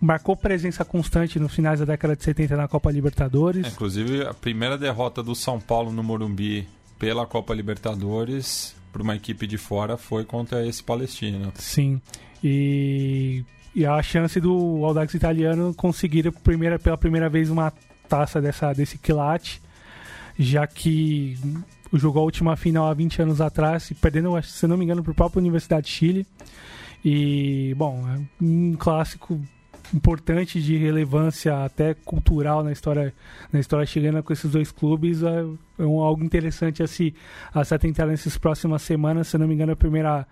Speaker 2: marcou presença constante nos finais da década de 70 na Copa Libertadores.
Speaker 1: É, inclusive, a primeira derrota do São Paulo no Morumbi pela Copa Libertadores para uma equipe de fora foi contra esse palestino.
Speaker 2: Sim. E, e a chance do Audax italiano conseguir primeira, pela primeira vez uma taça dessa, desse quilate, já que jogou a última final há 20 anos atrás, perdendo, se não me engano, para a própria Universidade de Chile. E, bom, é um clássico importante de relevância até cultural na história na história chilena com esses dois clubes. É, é um, algo interessante a se, a se atentar nessas próximas semanas. Se não me engano a primeira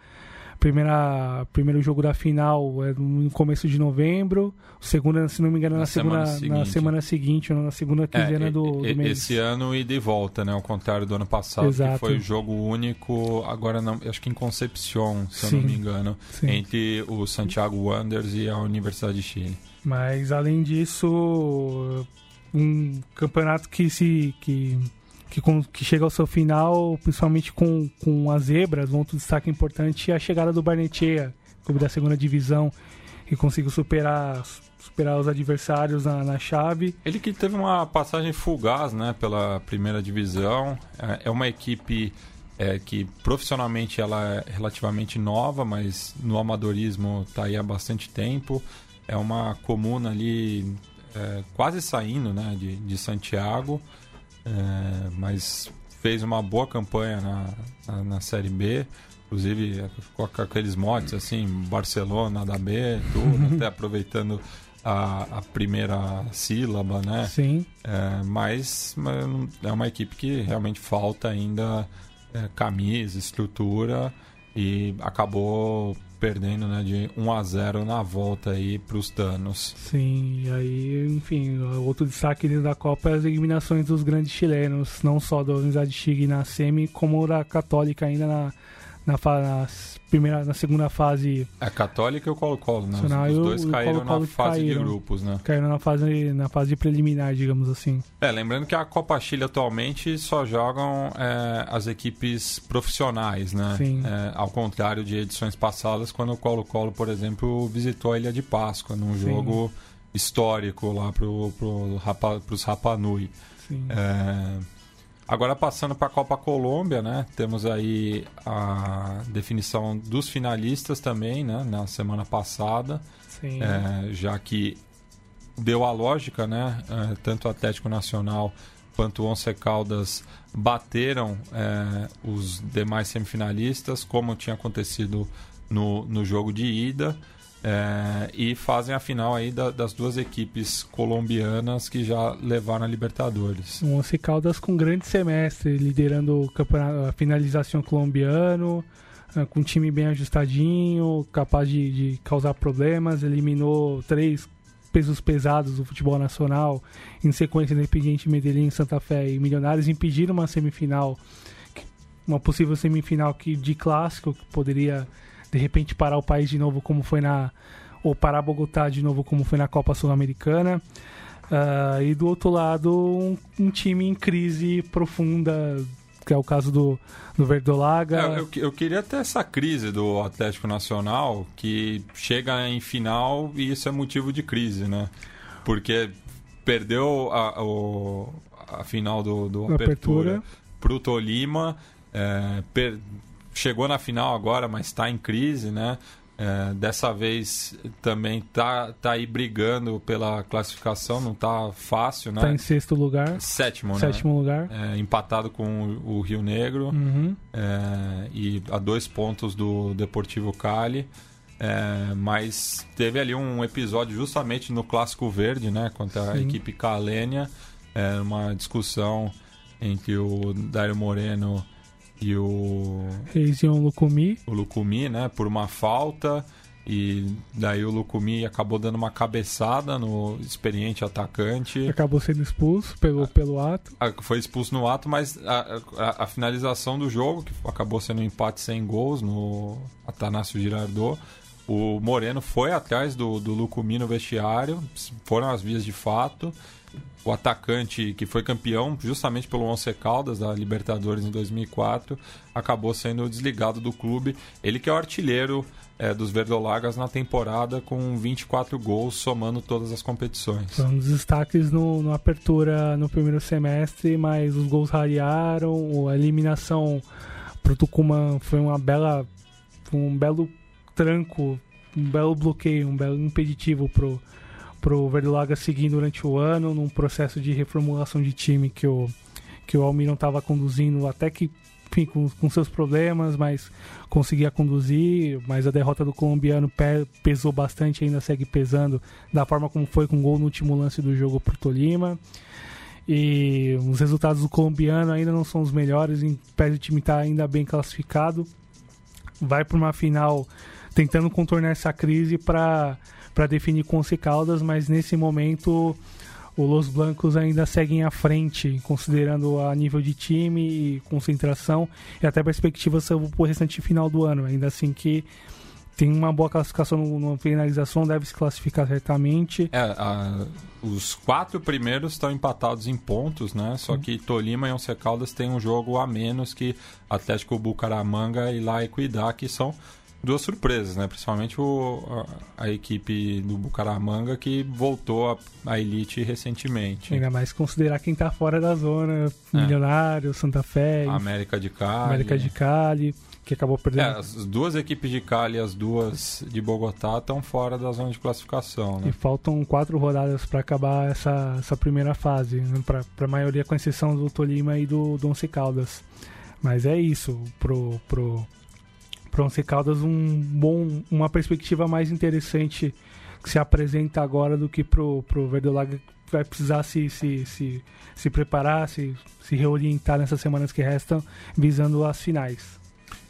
Speaker 2: primeira primeiro jogo da final é no começo de novembro o segundo se não me engano na, na segunda semana na semana seguinte ou na segunda quinzena é, do, do mês
Speaker 1: esse ano e de volta né ao contrário do ano passado Exato. que foi jogo único agora não acho que em Concepción se Sim. eu não me engano Sim. entre o Santiago Wanderers e a Universidade de Chile
Speaker 2: mas além disso um campeonato que se que que, com, que chega ao seu final, principalmente com, com as zebras, um outro destaque importante é a chegada do Barnechea, clube da segunda divisão, que conseguiu superar, superar os adversários na, na chave.
Speaker 1: Ele que teve uma passagem fugaz né, pela primeira divisão, é, é uma equipe é, que profissionalmente ela é relativamente nova, mas no amadorismo está aí há bastante tempo. É uma comuna ali é, quase saindo né, de, de Santiago. É, mas fez uma boa campanha na, na, na, Série B. Inclusive com aqueles motes assim, Barcelona da B, tudo, (laughs) até aproveitando a, a, primeira sílaba, né?
Speaker 2: Sim.
Speaker 1: É, mas, mas, é uma equipe que realmente falta ainda é, camisa, estrutura e acabou perdendo né, de 1 a 0 na volta aí para os danos.
Speaker 2: Sim, e aí, enfim, outro destaque da Copa é as eliminações dos grandes chilenos, não só da Universidade de Chile na semi, como da Católica ainda na, na, na, primeira, na segunda fase.
Speaker 1: A Católica e o Colo-Colo, né? Os, os dois caíram Colo -Colo na fase caíram, de grupos, né?
Speaker 2: Caíram na fase, na fase preliminar, digamos assim.
Speaker 1: É, lembrando que a Copa Chile atualmente só jogam é, as equipes profissionais, né?
Speaker 2: Sim.
Speaker 1: É, ao contrário de edições passadas, quando o Colo-Colo, por exemplo, visitou a Ilha de Páscoa, num Sim. jogo histórico lá para pro Rapa, os Rapanui.
Speaker 2: Sim.
Speaker 1: É, Agora passando para a Copa Colômbia, né? Temos aí a definição dos finalistas também, né? Na semana passada.
Speaker 2: Sim.
Speaker 1: É, já que deu a lógica, né? É, tanto o Atlético Nacional quanto o Once Caldas bateram é, os demais semifinalistas, como tinha acontecido no, no jogo de ida. É, e fazem a final aí da, das duas equipes colombianas que já levaram a Libertadores.
Speaker 2: O Once Caldas com grande semestre, liderando o campeonato, a finalização colombiano, é, com um time bem ajustadinho, capaz de, de causar problemas, eliminou três pesos pesados do futebol nacional, em sequência Independiente Medellín, Santa Fé e Milionários, impediram uma semifinal, uma possível semifinal que, de clássico, que poderia de repente parar o país de novo como foi na ou parar Bogotá de novo como foi na Copa Sul-Americana uh, e do outro lado um, um, time em crise profunda que é o caso do, do Verdolaga.
Speaker 1: É, eu, eu, queria ter essa crise do Atlético Nacional que chega em final e isso é motivo de crise, né? Porque perdeu a, a, a final do, do Apertura, Apertura. para o Tolima, é, per, chegou na final agora, mas está em crise, né? É, dessa vez também tá, tá aí brigando pela classificação, não tá fácil, né?
Speaker 2: Tá em sexto lugar.
Speaker 1: Sétimo, né?
Speaker 2: Sétimo lugar.
Speaker 1: É, empatado com o, Rio Negro
Speaker 2: uhum.
Speaker 1: é, e a dois pontos do Deportivo Cali. É, mas teve ali um episódio justamente no Clássico Verde, né? Contra Sim. a equipe calênia. É, uma discussão entre o Dário Moreno e o.
Speaker 2: Reizion Lukumi.
Speaker 1: O Lukumi, né? Por uma falta. E daí o Lukumi acabou dando uma cabeçada no experiente atacante.
Speaker 2: Acabou sendo expulso pelo, pelo ato.
Speaker 1: Foi expulso no ato, mas a, a, a finalização do jogo, que acabou sendo um empate sem gols no Atanásio Girardot, o Moreno foi atrás do, do Lucumi no vestiário, foram as vias de fato. O atacante que foi campeão justamente pelo Once Caldas da Libertadores em 2004 acabou sendo desligado do clube. Ele que é o artilheiro é, dos Verdolagas na temporada com 24 gols somando todas as competições.
Speaker 2: Foi um dos destaques no, no apertura no primeiro semestre, mas os gols rarearam, a eliminação pro Tucumã foi uma bela um belo tranco, um belo bloqueio, um belo impeditivo pro, pro Verdolaga seguir durante o ano, num processo de reformulação de time que o, que o Almirão estava conduzindo, até que, enfim, com, com seus problemas, mas conseguia conduzir, mas a derrota do colombiano pesou bastante, ainda segue pesando, da forma como foi com o gol no último lance do jogo pro Tolima. E os resultados do colombiano ainda não são os melhores, em pé o time estar tá ainda bem classificado. Vai para uma final tentando contornar essa crise para definir com o Caldas, mas nesse momento o Los Blancos ainda seguem à frente, considerando a nível de time e concentração e até perspectivas para o restante final do ano. Ainda assim que tem uma boa classificação na finalização, deve se classificar certamente.
Speaker 1: É, a, os quatro primeiros estão empatados em pontos, né? Só uhum. que Tolima e Once Caldas têm um jogo a menos que Atlético Bucaramanga e La Equidad, que são duas surpresas, né? Principalmente o, a, a, equipe do Bucaramanga que voltou à elite recentemente.
Speaker 2: Ainda mais considerar quem está fora da zona, é. Milionário, Santa Fé,
Speaker 1: América de Cali.
Speaker 2: América de Cali, que acabou perdendo.
Speaker 1: É, as duas equipes de Cali e as duas de Bogotá estão fora da zona de classificação. Né?
Speaker 2: E faltam quatro rodadas para acabar essa, essa primeira fase, né? para a maioria com exceção do Tolima e do, do Once Caldas. Mas é isso, pro, pro, para Once Caldas um bom, uma perspectiva mais interessante que se apresenta agora do que pro, pro Verdolaga que vai precisar se, se, se, se preparar, se, se reorientar nessas semanas que restam, visando as finais.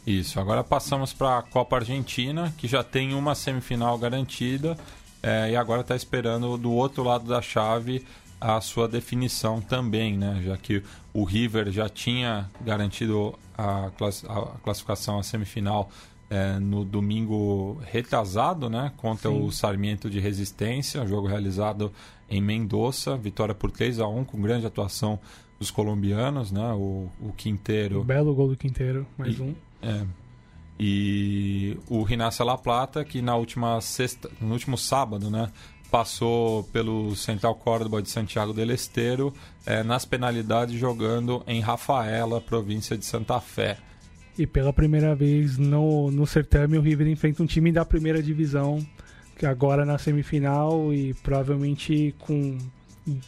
Speaker 1: Isso, agora passamos para a Copa Argentina, que já tem uma semifinal garantida é, e agora está esperando do outro lado da chave a sua definição também, né? já que o River já tinha garantido a, class a classificação à semifinal é, no domingo retrasado, né? contra Sim. o Sarmiento de Resistência, jogo realizado em Mendoza, vitória por 3 a 1 com grande atuação dos colombianos, né? o, o Quinteiro.
Speaker 2: Um belo gol do Quinteiro, mais
Speaker 1: e,
Speaker 2: um.
Speaker 1: É, e o Rinácia La Plata, que na última sexta, no último sábado, né, passou pelo Central Córdoba de Santiago del Esteiro é, nas penalidades jogando em Rafaela, província de Santa Fé.
Speaker 2: E pela primeira vez no, no certame o River enfrenta um time da primeira divisão, que agora na semifinal e provavelmente com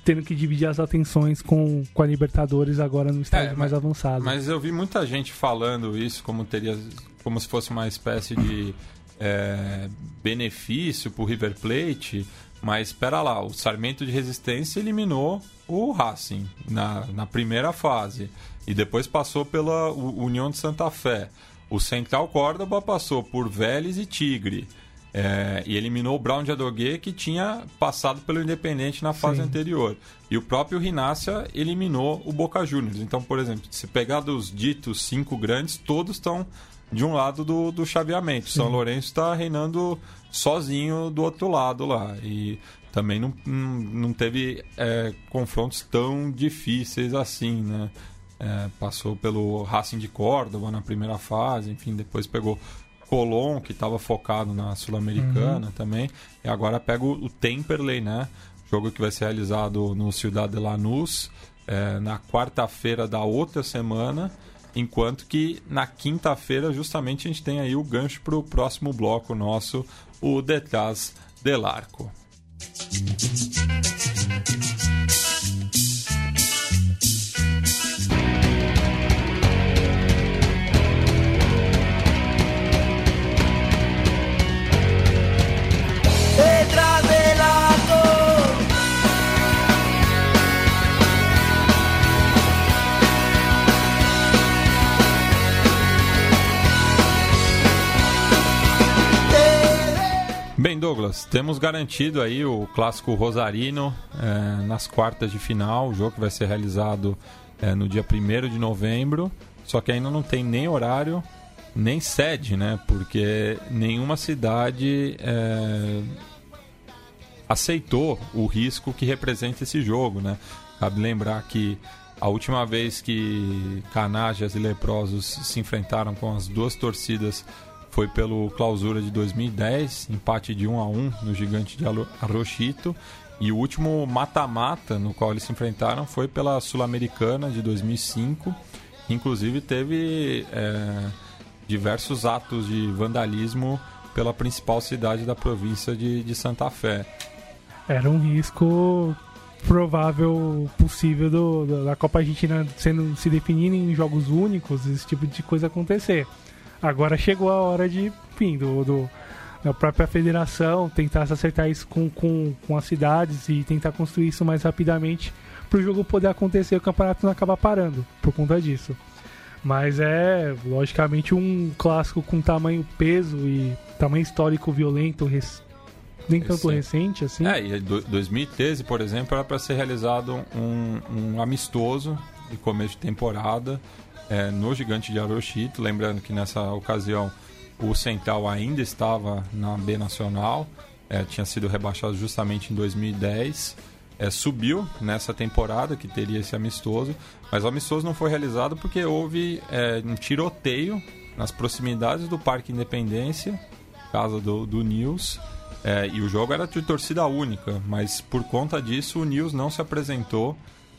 Speaker 2: tendo que dividir as atenções com, com a Libertadores agora no estágio é, mais avançado.
Speaker 1: Mas eu vi muita gente falando isso como teria como se fosse uma espécie de é, benefício para o River Plate mas espera lá, o Sarmento de Resistência eliminou o Racing na, na primeira fase. E depois passou pela União de Santa Fé. O Central Córdoba passou por Vélez e Tigre. É, e eliminou o Brown de Adogué, que tinha passado pelo Independente na fase Sim. anterior. E o próprio Rinácia eliminou o Boca Juniors. Então, por exemplo, se pegar dos ditos cinco grandes, todos estão de um lado do, do chaveamento. Sim. São Lourenço está reinando sozinho do outro lado lá. E também não, não teve é, confrontos tão difíceis assim, né? É, passou pelo Racing de Córdoba na primeira fase, enfim, depois pegou Colón, que estava focado na Sul-Americana uhum. também, e agora pega o, o Temperley, né? Jogo que vai ser realizado no Ciudad de Lanús é, na quarta-feira da outra semana. Enquanto que na quinta-feira, justamente, a gente tem aí o gancho para o próximo bloco nosso, o Detrás del Arco. Bem, Douglas, temos garantido aí o clássico Rosarino é, nas quartas de final, o jogo que vai ser realizado é, no dia 1 de novembro, só que ainda não tem nem horário, nem sede, né? Porque nenhuma cidade é, aceitou o risco que representa esse jogo, né? Cabe lembrar que a última vez que Canajas e Leprosos se enfrentaram com as duas torcidas foi pelo clausura de 2010, empate de 1 a 1 no gigante de Arrochito. E o último mata-mata no qual eles se enfrentaram foi pela Sul-Americana de 2005. Inclusive teve é, diversos atos de vandalismo pela principal cidade da província de, de Santa Fé.
Speaker 2: Era um risco provável possível do, da Copa Argentina sendo se definir em jogos únicos, esse tipo de coisa acontecer. Agora chegou a hora de, enfim, do, do da própria federação tentar se acertar isso com, com, com as cidades e tentar construir isso mais rapidamente para o jogo poder acontecer e o campeonato não acabar parando por conta disso. Mas é, logicamente, um clássico com tamanho peso e tamanho histórico violento, nem tanto Sim. recente assim.
Speaker 1: É, e 2013, por exemplo, era para ser realizado um, um amistoso de começo de temporada é, no Gigante de Arochito. Lembrando que nessa ocasião o Central ainda estava na B Nacional, é, tinha sido rebaixado justamente em 2010. É, subiu nessa temporada que teria esse amistoso, mas o amistoso não foi realizado porque houve é, um tiroteio nas proximidades do Parque Independência, casa do, do News, é, e o jogo era de torcida única, mas por conta disso o News não se apresentou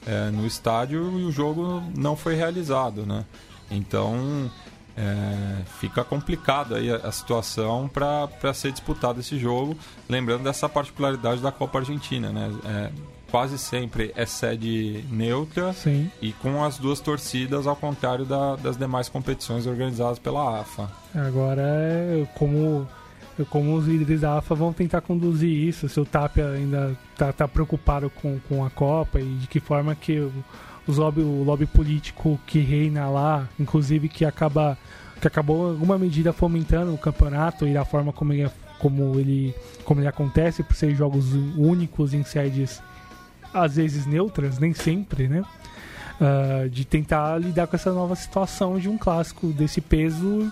Speaker 1: é, no estádio e o jogo não foi realizado, né? Então é, fica complicado aí a, a situação para ser disputado esse jogo, lembrando dessa particularidade da Copa Argentina, né? É, quase sempre é sede neutra
Speaker 2: Sim.
Speaker 1: e com as duas torcidas, ao contrário da, das demais competições organizadas pela AFA.
Speaker 2: Agora, é como como os líderes da AFA vão tentar conduzir isso, se o Tapia ainda está tá preocupado com, com a Copa e de que forma que o, os lobby, o lobby político que reina lá, inclusive que acaba que acabou alguma medida fomentando o campeonato e a forma como ele, como ele, como ele acontece por ser jogos únicos em sedes às vezes neutras, nem sempre, né? Uh, de tentar lidar com essa nova situação de um clássico desse peso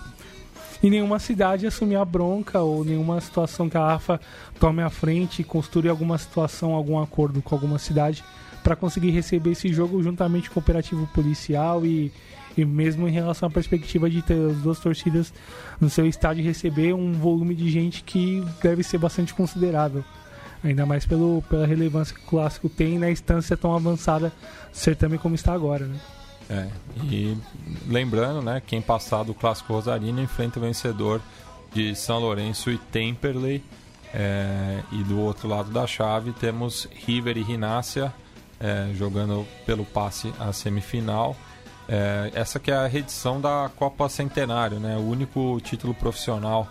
Speaker 2: e nenhuma cidade assumir a bronca ou nenhuma situação que a AFA tome a frente e construa alguma situação, algum acordo com alguma cidade para conseguir receber esse jogo juntamente com o operativo policial e, e mesmo em relação à perspectiva de ter as duas torcidas no seu estádio receber um volume de gente que deve ser bastante considerável. Ainda mais pelo, pela relevância que o clássico tem na instância tão avançada do certame como está agora. Né?
Speaker 1: É, e lembrando, né, quem passar do Clássico Rosarino enfrenta o vencedor de São Lourenço e Temperley. É, e do outro lado da chave temos River e Rinácia é, jogando pelo passe à semifinal. É, essa que é a reedição da Copa Centenário, né, o único título profissional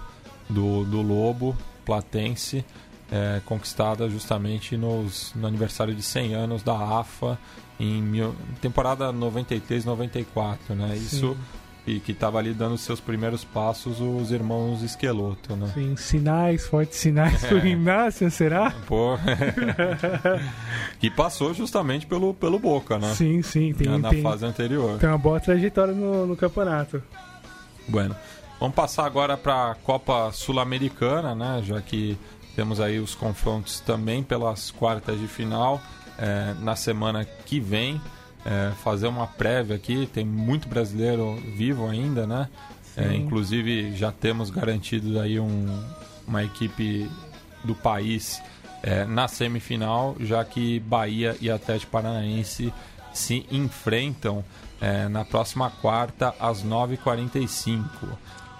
Speaker 1: do, do Lobo Platense, é, conquistada justamente nos, no aniversário de 100 anos da AFA em mil, temporada 93, 94, né? Sim. Isso e que estava ali dando seus primeiros passos os irmãos Esqueloto, né?
Speaker 2: Sim, sinais, fortes sinais é. Inácio, será?
Speaker 1: Pô. (laughs) que passou justamente pelo, pelo Boca, né?
Speaker 2: Sim, sim.
Speaker 1: Tem, na, tem, fase anterior.
Speaker 2: Tem uma boa trajetória no, no campeonato.
Speaker 1: Bueno, vamos passar agora para a Copa Sul-Americana, né? Já que temos aí os confrontos também pelas quartas de final é, na semana que vem. É, fazer uma prévia aqui, tem muito brasileiro vivo ainda, né? É, inclusive já temos garantido aí um, uma equipe do país é, na semifinal, já que Bahia e Atlético Paranaense se enfrentam é, na próxima quarta às 9h45.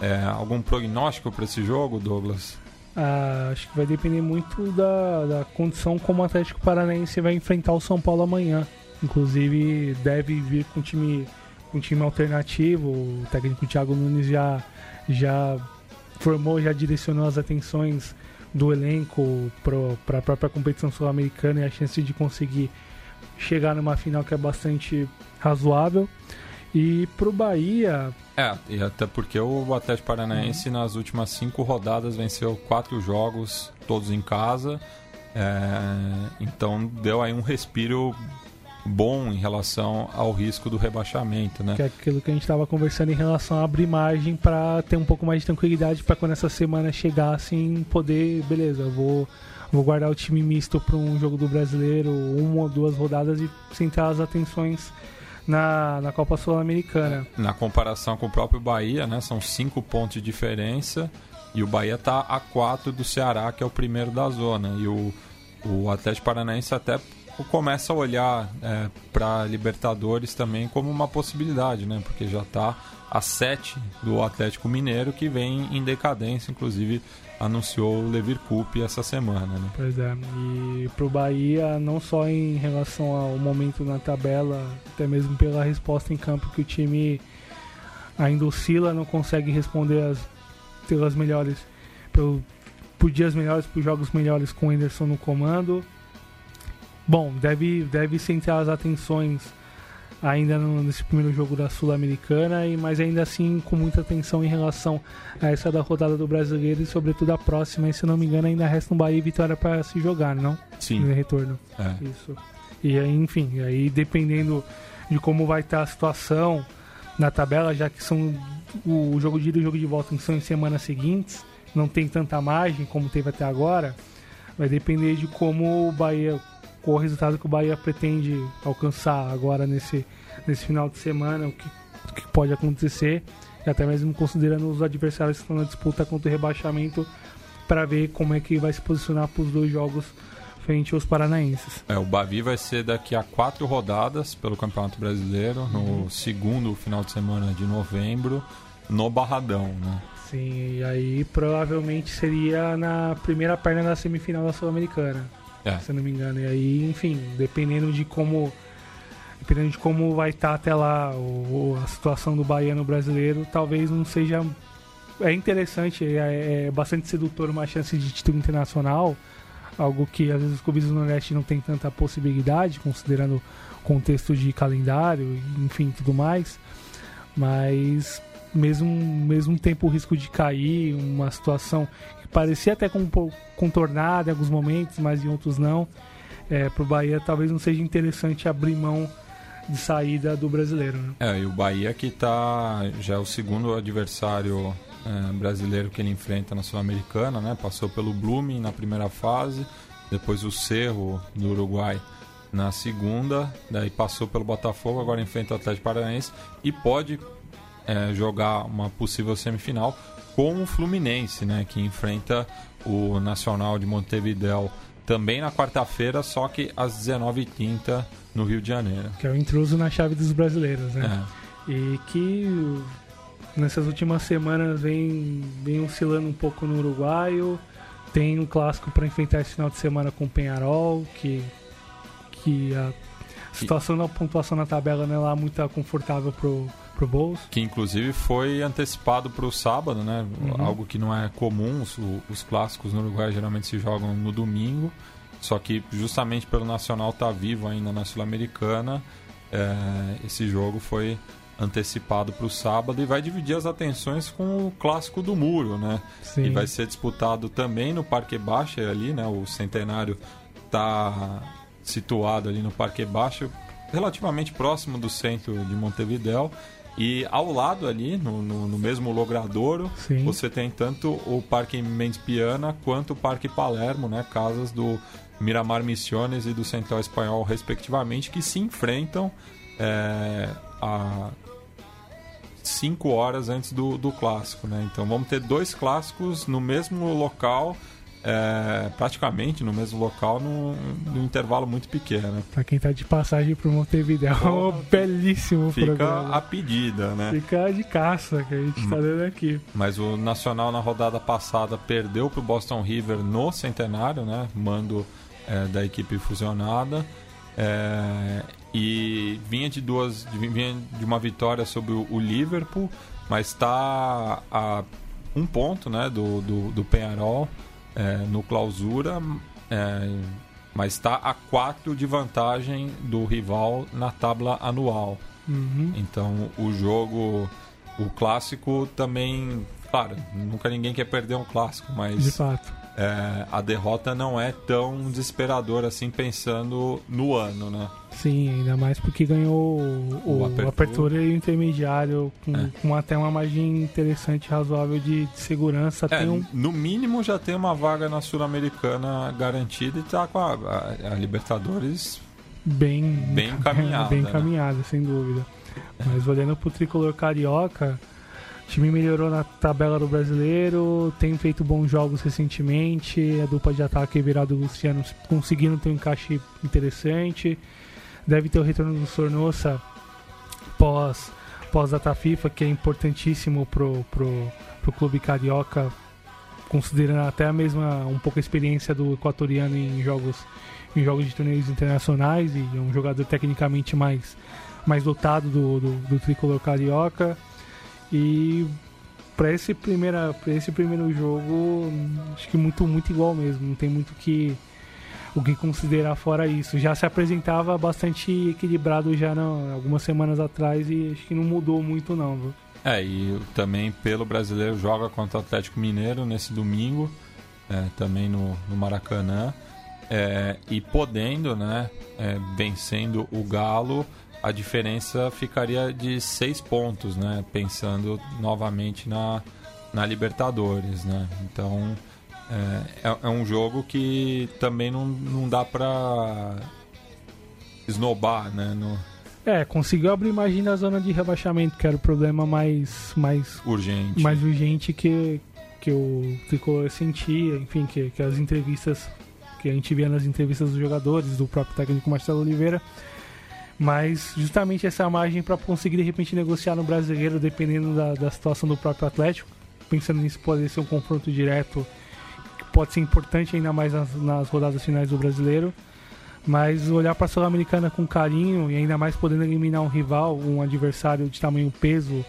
Speaker 1: É, algum prognóstico para esse jogo, Douglas?
Speaker 2: Ah, acho que vai depender muito da, da condição como o Atlético Paranaense vai enfrentar o São Paulo amanhã. Inclusive, deve vir com time, um time alternativo. O técnico Thiago Nunes já, já formou, já direcionou as atenções do elenco para a própria competição sul-americana e a chance de conseguir chegar numa final que é bastante razoável. E pro Bahia.
Speaker 1: É, e até porque o Atlético Paranaense uhum. nas últimas cinco rodadas venceu quatro jogos, todos em casa. É, então deu aí um respiro bom em relação ao risco do rebaixamento, né?
Speaker 2: Que é aquilo que a gente estava conversando em relação a abrir margem para ter um pouco mais de tranquilidade para quando essa semana chegar, assim, poder, beleza, vou, vou guardar o time misto para um jogo do brasileiro, uma ou duas rodadas e centrar as atenções na, na Copa Sul-Americana.
Speaker 1: Na comparação com o próprio Bahia, né? São cinco pontos de diferença e o Bahia está a quatro do Ceará, que é o primeiro da zona. E o, o Atlético Paranaense até começa a olhar é, para Libertadores também como uma possibilidade, né? Porque já está a 7 do Atlético Mineiro, que vem em decadência, inclusive anunciou o Levir Coupe essa semana. Né?
Speaker 2: Pois é, e para o Bahia, não só em relação ao momento na tabela, até mesmo pela resposta em campo que o time ainda oscila, não consegue responder as, pelas melhores, pelo, por dias melhores, por jogos melhores com o Anderson no comando. Bom, deve, deve centrar as atenções ainda no, nesse primeiro jogo da Sul-Americana, mas ainda assim com muita atenção em relação a essa da rodada do Brasileiro e sobretudo a próxima, e se não me engano ainda resta um Bahia e Vitória para se jogar, não?
Speaker 1: Sim.
Speaker 2: No retorno.
Speaker 1: É.
Speaker 2: Isso. E aí, enfim, aí dependendo de como vai estar a situação na tabela, já que são o jogo de ida e o jogo de volta são em semanas seguintes, não tem tanta margem como teve até agora, vai depender de como o Bahia com o resultado que o Bahia pretende alcançar agora nesse, nesse final de semana, o que, o que pode acontecer, e até mesmo considerando os adversários que estão na disputa contra o rebaixamento, para ver como é que vai se posicionar para os dois jogos frente aos paranaenses.
Speaker 1: É, o Bavi vai ser daqui a quatro rodadas pelo Campeonato Brasileiro, no uhum. segundo final de semana de novembro, no Barradão, né?
Speaker 2: Sim, e aí provavelmente seria na primeira perna da semifinal da Sul-Americana
Speaker 1: é.
Speaker 2: se eu não me engano. E aí, enfim, dependendo de como dependendo de como vai estar tá até lá o, a situação do baiano brasileiro, talvez não seja é interessante, é, é bastante sedutor uma chance de título internacional, algo que às vezes os clubes do Nordeste não tem tanta possibilidade, considerando contexto de calendário, enfim, tudo mais. Mas mesmo mesmo tempo o risco de cair, uma situação parecia até contornada em alguns momentos, mas em outros não. É, para o Bahia talvez não seja interessante abrir mão de saída do brasileiro. Né?
Speaker 1: É, e o Bahia que tá já é o segundo adversário é, brasileiro que ele enfrenta na Sul-Americana, né? Passou pelo Blooming na primeira fase, depois o Cerro do Uruguai na segunda, daí passou pelo Botafogo, agora enfrenta o Atlético Paranaense e pode é, jogar uma possível semifinal com o Fluminense, né, que enfrenta o Nacional de Montevideo também na quarta-feira, só que às 19h30 no Rio de Janeiro.
Speaker 2: Que é o intruso na chave dos brasileiros, né? É. E que nessas últimas semanas vem, vem oscilando um pouco no uruguaio. Tem um clássico para enfrentar esse final de semana com o Penharol, que, que a situação da pontuação na tabela não é lá muito confortável pro, pro bolso.
Speaker 1: Que inclusive foi antecipado para o sábado, né? Uhum. Algo que não é comum. Os, os, clássicos no Uruguai geralmente se jogam no domingo. Só que justamente pelo Nacional estar tá vivo ainda na Sul-Americana, é, esse jogo foi antecipado para o sábado e vai dividir as atenções com o clássico do Muro, né?
Speaker 2: Sim.
Speaker 1: E vai ser disputado também no Parque Baixo ali, né? O Centenário está situado ali no Parque Baixo, relativamente próximo do centro de Montevideo. E ao lado ali, no, no, no mesmo logradouro,
Speaker 2: Sim.
Speaker 1: você tem tanto o Parque Mendes Piana quanto o Parque Palermo, né? Casas do Miramar Missiones e do Central Espanhol, respectivamente, que se enfrentam é, a cinco horas antes do, do clássico, né? Então vamos ter dois clássicos no mesmo local é, praticamente no mesmo local num, num intervalo muito pequeno.
Speaker 2: Para quem tá de passagem pro Montevideo, é um belíssimo
Speaker 1: Fica
Speaker 2: programa.
Speaker 1: a pedida, né?
Speaker 2: Fica de caça que a gente tá dando aqui.
Speaker 1: Mas o Nacional na rodada passada perdeu pro Boston River no centenário, né? Mando é, da equipe fusionada. É, e vinha de duas vinha de uma vitória sobre o, Liverpool, mas está a um ponto né, do, do, do Penharol é, no clausura, é, mas está a 4 de vantagem do rival na tabela anual.
Speaker 2: Uhum.
Speaker 1: Então o jogo, o clássico também, claro, nunca ninguém quer perder um clássico,
Speaker 2: De
Speaker 1: mas
Speaker 2: fato.
Speaker 1: É, a derrota não é tão desesperadora assim pensando no ano, né?
Speaker 2: Sim, ainda mais porque ganhou o,
Speaker 1: O Apertura.
Speaker 2: apertura e o intermediário com,
Speaker 1: É.
Speaker 2: com até uma margem interessante, razoável de, de segurança.
Speaker 1: É,
Speaker 2: Tem um,
Speaker 1: no mínimo já tem uma vaga na Sul-Americana garantida e tá com a, a- a Libertadores
Speaker 2: bem,
Speaker 1: Bem encaminhada, (laughs)
Speaker 2: bem
Speaker 1: né?
Speaker 2: encaminhada, sem dúvida. Mas olhando pro tricolor carioca, o time melhorou na tabela do brasileiro, tem feito bons jogos recentemente, a dupla de ataque virado Luciano conseguindo ter um encaixe interessante. Deve ter o retorno do Sornosa pós, pós data FIFA, que é importantíssimo pro, pro, pro clube carioca, considerando até a mesma um pouco a experiência do equatoriano em jogos em jogos de torneios internacionais e é um jogador tecnicamente mais, mais dotado do, do, do tricolor carioca. E para esse, pra esse primeiro jogo, acho que muito, muito igual mesmo. Não tem muito que, o que considerar fora isso. Já se apresentava bastante equilibrado já não, algumas semanas atrás e acho que não mudou muito não. Viu?
Speaker 1: É, e também pelo brasileiro joga contra o Atlético Mineiro nesse domingo, é, também no, no Maracanã. É, e podendo, né, é, vencendo o Galo, a diferença ficaria de seis pontos, né? Pensando novamente na, na Libertadores, né? Então é, é, é um jogo que também não, não dá pra esnobar, né? No,
Speaker 2: É, conseguiu abrir margem da zona de rebaixamento, que era o problema mais, mais
Speaker 1: urgente.
Speaker 2: mais urgente que, que o Tricolor sentia, enfim, que, que as entrevistas que a gente via nas entrevistas dos jogadores, do próprio técnico Marcelo Oliveira. Mas justamente essa margem para conseguir de repente negociar no brasileiro, dependendo da, da situação do próprio Atlético. Pensando nisso, pode ser um confronto direto que pode ser importante ainda mais nas, nas rodadas finais do brasileiro. Mas olhar para a Sul-Americana com carinho e ainda mais podendo eliminar um rival, um adversário de tamanho peso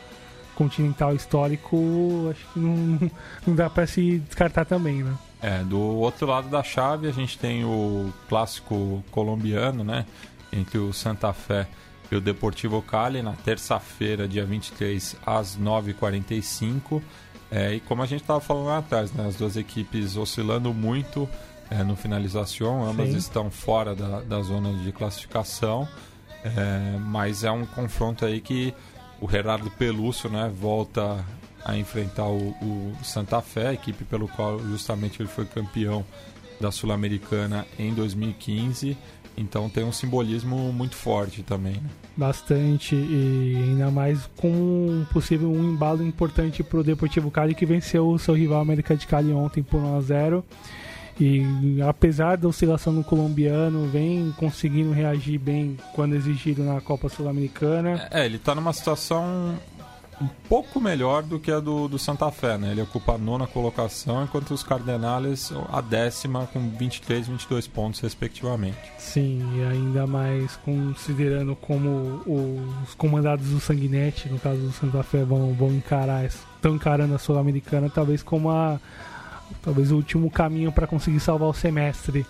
Speaker 2: continental histórico, acho que não, (laughs) não dá para se descartar também, né?
Speaker 1: É, do outro lado da chave a gente tem o clássico colombiano, né? Entre o Santa Fé e o Deportivo Cali na terça-feira, dia 23, às 9h45. É, e como a gente estava falando lá atrás, né? As duas equipes oscilando muito é, no finalização, ambas
Speaker 2: Sim.
Speaker 1: estão fora da, da zona de classificação. É, mas é um confronto aí que o Gerardo Pelúcio né, volta a enfrentar o, o Santa Fé, a equipe pelo qual justamente ele foi campeão da Sul-Americana em 2015. Então tem um simbolismo muito forte também. Né?
Speaker 2: Bastante, e ainda mais com um possível um embalo importante para o Deportivo Cali, que venceu o seu rival América de Cali ontem por 1 a 0 E apesar da oscilação no colombiano, vem conseguindo reagir bem quando exigido na Copa Sul-Americana.
Speaker 1: É, ele está numa situação um pouco melhor do que a do, do Santa Fé, né? Ele ocupa a nona colocação, enquanto os Cardenales a décima com 23 e 22 pontos, respectivamente.
Speaker 2: Sim, e ainda mais considerando como os comandados do Sanguinete, no caso do Santa Fé, vão, vão encarar, estão encarando a Sul-Americana, talvez como a talvez o último caminho para conseguir salvar o semestre.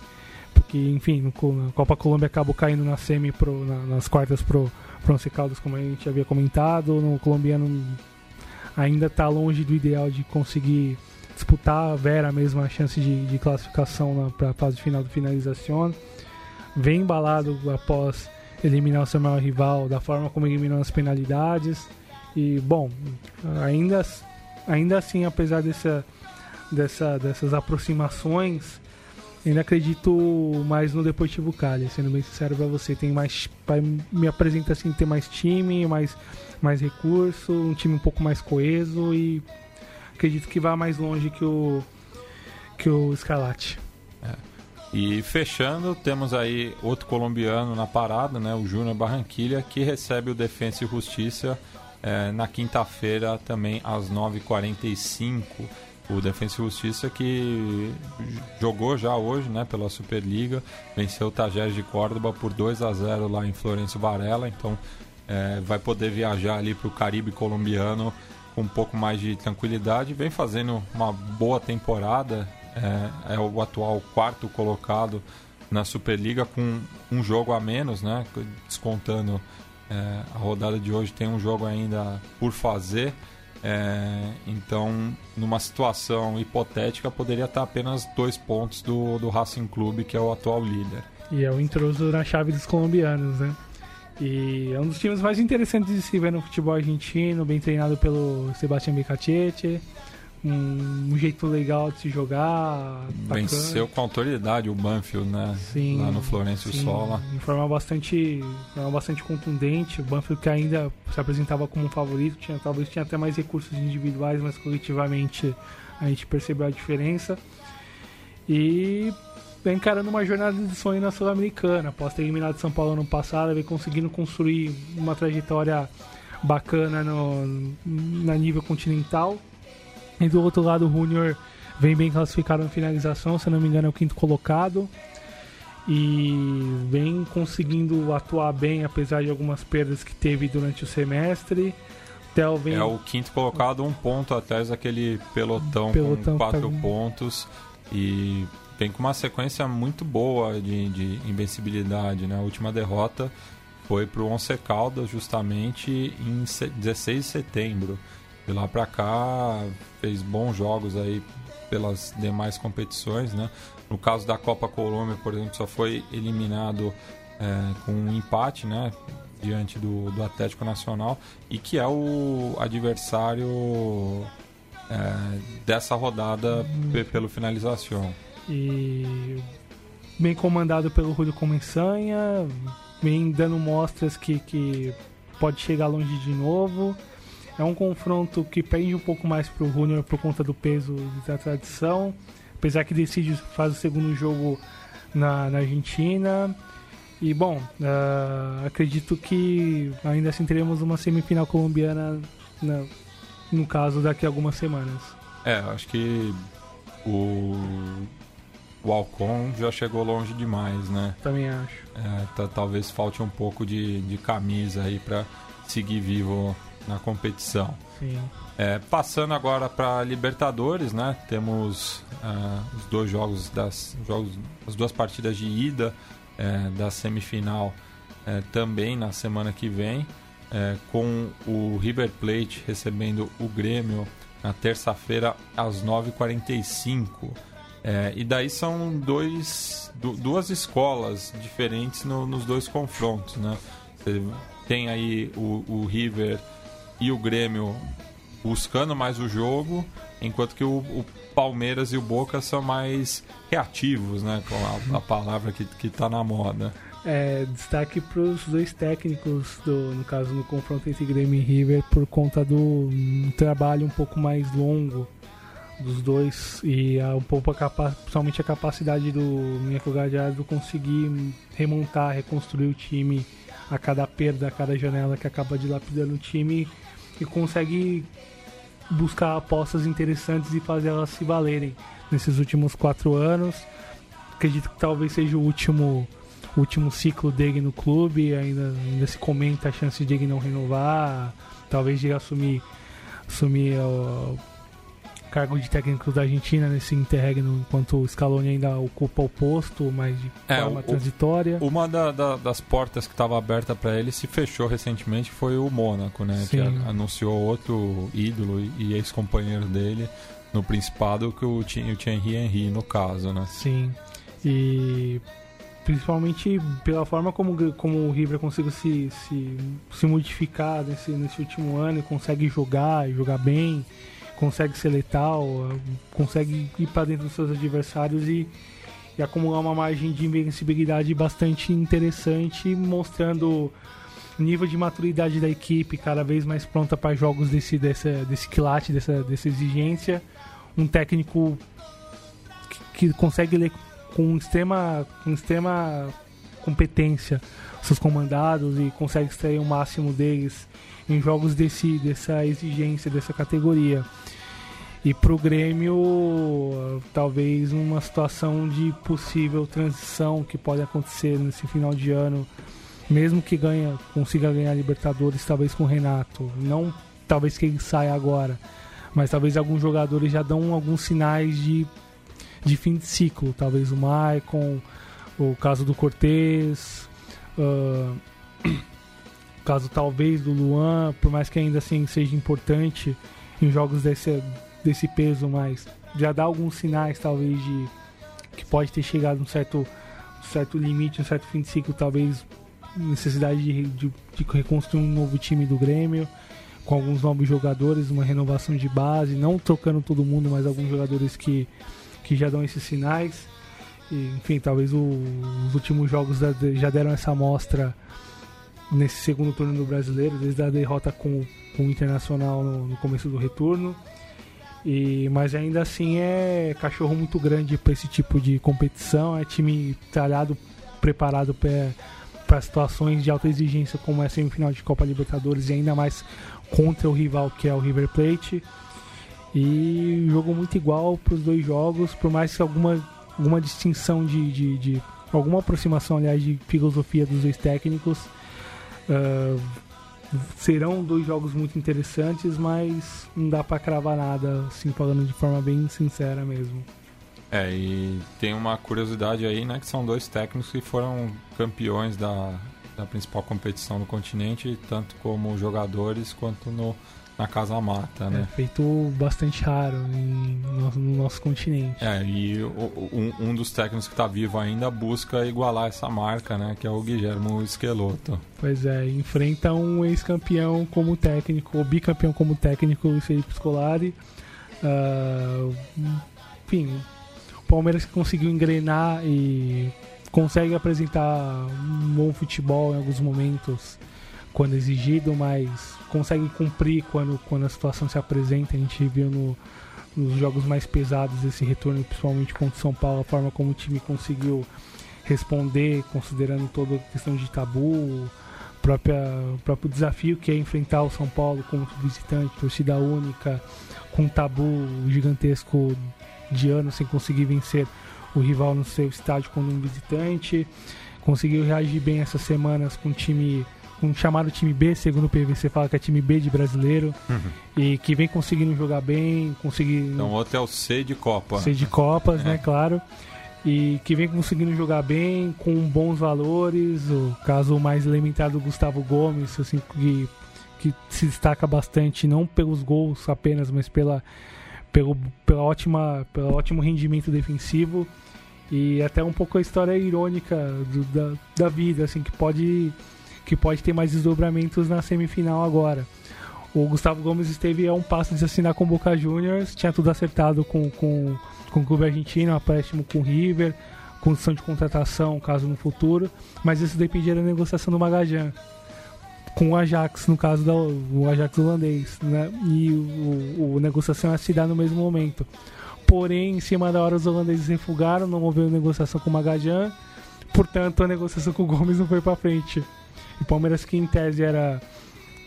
Speaker 2: Porque, enfim, na Copa Colômbia acabou caindo na semi pro, na- nas quartas pro, pro Once Caldas, como a gente havia comentado. No colombiano ainda está longe do ideal de conseguir disputar a Vera mesmo a chance de, de classificação para a fase final do finalização. Vem embalado após eliminar o seu maior rival, da forma como eliminou as penalidades. E, bom, ainda, ainda assim, apesar dessa, dessa, dessas aproximações, ainda acredito mais no Deportivo Cali, sendo bem sincero pra você. Tem mais. Me apresenta assim, ter mais time, mais, mais recurso, um time um pouco mais coeso e acredito que vá mais longe que o. que o Escalate.
Speaker 1: E fechando, temos aí outro colombiano na parada, né, o Júnior Barranquilha, que recebe o Defensa e Justiça eh, na quinta-feira, também às 9h45. O Defensa e Justiça que jogou já hoje né, pela Superliga, venceu o Tajeres de Córdoba por 2 a 0 lá em Florencio Varela, então eh, vai poder viajar ali para o Caribe colombiano com um pouco mais de tranquilidade. Vem fazendo uma boa temporada, é, é o atual quarto colocado na Superliga com um jogo a menos, né? Descontando É, a rodada de hoje tem um jogo ainda por fazer. É, então, numa situação hipotética, poderia estar apenas dois pontos do, do Racing Clube, que é o atual líder.
Speaker 2: E é o intruso na chave dos colombianos, né? E é um dos times mais interessantes de se ver no futebol argentino, bem treinado pelo Sebastião Bicachete um, jeito legal de se jogar.
Speaker 1: Venceu com autoridade o Banfield, né? Sim, Lá no Florencio sim, Sola.
Speaker 2: De forma bastante, forma bastante contundente. O Banfield que ainda se apresentava como um favorito, tinha, talvez tinha até mais recursos individuais, mas coletivamente a gente percebeu a diferença. E vem encarando uma jornada de sonho na Sul-Americana. Após ter eliminado São Paulo no passado, vem conseguindo construir uma trajetória bacana no, na nível continental e do outro lado, o Junior vem bem classificado na finalização, se não me engano, é o quinto colocado. E vem conseguindo atuar bem, apesar de algumas perdas que teve durante o semestre.
Speaker 1: Vem... É o quinto colocado, um ponto atrás daquele pelotão, pelotão com quatro tá... pontos. E vem com uma sequência muito boa de, de invencibilidade. Né? A última derrota foi para o Once Caldas, justamente em 16 de setembro. De lá para cá fez bons jogos aí pelas demais competições, né? No caso da Copa Colômbia, por exemplo, só foi eliminado é, com um empate, né? Diante do, do Atlético Nacional e que é o adversário é, dessa rodada pelo finalização.
Speaker 2: E bem comandado pelo Julio Comensanha, vem dando mostras que, que pode chegar longe de novo. É um confronto que pende um pouco mais pro Júnior por conta do peso da tradição. Apesar que decide faz o segundo jogo na, na Argentina. E bom, uh, acredito que ainda assim teremos uma semifinal colombiana na, no caso daqui a algumas semanas.
Speaker 1: É, acho que o, o Alcon já chegou longe demais, né?
Speaker 2: Também acho.
Speaker 1: É, talvez falte um pouco de, de camisa aí para seguir vivo na competição. É, passando agora para Libertadores, né? Temos uh, os dois jogos das jogos, as duas partidas de ida é, da semifinal é, também na semana que vem, é, com o River Plate recebendo o Grêmio na terça-feira às 9h45. É, e daí são dois, duas escolas diferentes no, nos dois confrontos, né? Você tem aí o, o River e o Grêmio buscando mais o jogo, enquanto que o, o Palmeiras e o Boca são mais reativos, né? Com a, a palavra que, que tá na moda.
Speaker 2: É, destaque para os dois técnicos, do, no caso no confronto entre Grêmio e River, por conta do um trabalho um pouco mais longo dos dois e a, um pouco a principalmente a capacidade do Michael Gallardo conseguir remontar, reconstruir o time a cada perda, a cada janela que acaba dilapidando o time e consegue buscar apostas interessantes e fazer elas se valerem nesses últimos quatro anos. Acredito que talvez seja o último, último ciclo dele no clube, ainda, ainda se comenta a chance de ele não renovar, talvez de assumir, assumir o, cargo de técnico da Argentina nesse interregno, enquanto o Scaloni ainda ocupa o posto, mas de é, forma o, transitória.
Speaker 1: Uma da, da, das portas que estava aberta para ele se fechou recentemente foi o Mônaco, né? Sim. Que anunciou outro ídolo e ex-companheiro dele no Principado, que o, o Thierry Henry, no caso, né?
Speaker 2: Sim. E principalmente pela forma como, como o River conseguiu se, se, se modificar nesse, nesse último ano e consegue jogar e jogar bem consegue ser letal, consegue ir para dentro dos seus adversários e, e, acumular uma margem de invencibilidade bastante interessante, mostrando o nível de maturidade da equipe cada vez mais pronta para jogos desse, dessa, desse quilate, dessa, dessa exigência. Um técnico que, que consegue ler com extrema, com extrema competência seus comandados e consegue extrair o máximo deles em jogos desse, dessa exigência, dessa categoria. E pro Grêmio, talvez uma situação de possível transição que pode acontecer nesse final de ano, mesmo que ganha, consiga ganhar Libertadores, talvez com o Renato. Não talvez que ele saia agora, mas talvez alguns jogadores já dão alguns sinais de, de fim de ciclo. Talvez o Maicon, o caso do Cortez, uh, o caso talvez do Luan, por mais que ainda assim seja importante em jogos desse, desse peso, mas já dá alguns sinais talvez de que pode ter chegado um certo, um certo limite, um certo fim de ciclo, talvez necessidade de, de, de reconstruir um novo time do Grêmio com alguns novos jogadores, uma renovação de base, não trocando todo mundo, mas alguns jogadores que, que já dão esses sinais. E, enfim, talvez o, os últimos jogos já deram essa amostra nesse segundo turno do brasileiro, desde a derrota com, com o Internacional no, no começo do retorno. E, mas ainda assim é cachorro muito grande para esse tipo de competição, é time talhado, preparado para situações de alta exigência como é a semifinal de Copa Libertadores e ainda mais contra o rival que é o River Plate. E jogo muito igual para os dois jogos, por mais que alguma, alguma distinção de, de, de alguma aproximação, aliás, de filosofia dos dois técnicos. Uh, serão dois jogos muito interessantes, mas não dá para cravar nada, assim, falando de forma bem sincera mesmo.
Speaker 1: É, e tem uma curiosidade aí, né, que são dois técnicos que foram campeões da, da principal competição do continente, tanto como jogadores quanto no, na Casa Mata, né?
Speaker 2: É feito bastante raro em, no, no, nosso continente.
Speaker 1: É, e o, um, um, dos técnicos que está vivo ainda busca igualar essa marca, né? Que é o Guilherme Esqueloto.
Speaker 2: Pois é, enfrenta um ex-campeão como técnico, ou bicampeão como técnico, o Felipe Scolari. Uh, enfim, o Palmeiras conseguiu engrenar e consegue apresentar um bom futebol em alguns momentos quando exigido, mas consegue cumprir quando, quando a situação se apresenta. A gente viu no, nos jogos mais pesados esse retorno, principalmente contra o São Paulo, a forma como o time conseguiu responder, considerando toda a questão de tabu, própria, o próprio desafio que é enfrentar o São Paulo como visitante, torcida única, com um tabu gigantesco de anos sem conseguir vencer o rival no seu estádio como um visitante. Conseguiu reagir bem essas semanas com o time um chamado time B, segundo o PVC fala que é time B de brasileiro, uhum. e que vem conseguindo jogar bem, conseguindo...
Speaker 1: Então outro é o C de Copa.
Speaker 2: C de Copas, né, é. né, claro. E que vem conseguindo jogar bem, com bons valores, o caso mais elementar do Gustavo Gomes, assim, que, que se destaca bastante, não pelos gols apenas, mas pela, pelo, pela ótima, pelo ótimo rendimento defensivo e até um pouco a história irônica do, da, da vida, assim, que pode, que pode ter mais desdobramentos na semifinal agora. O Gustavo Gomes esteve a um passo de assinar com o Boca Juniors, tinha tudo acertado com, com, com o clube argentino, empréstimo com o River, condição de contratação, caso no futuro, mas isso dependia da negociação do Magajan com o Ajax, no caso do Ajax holandês, né? E o, o, a negociação ia se dar no mesmo momento. Porém, em cima da hora, os holandeses refugaram, não houve negociação com o Magajan, portanto, a negociação com o Gomes não foi para frente. O Palmeiras, que em tese era,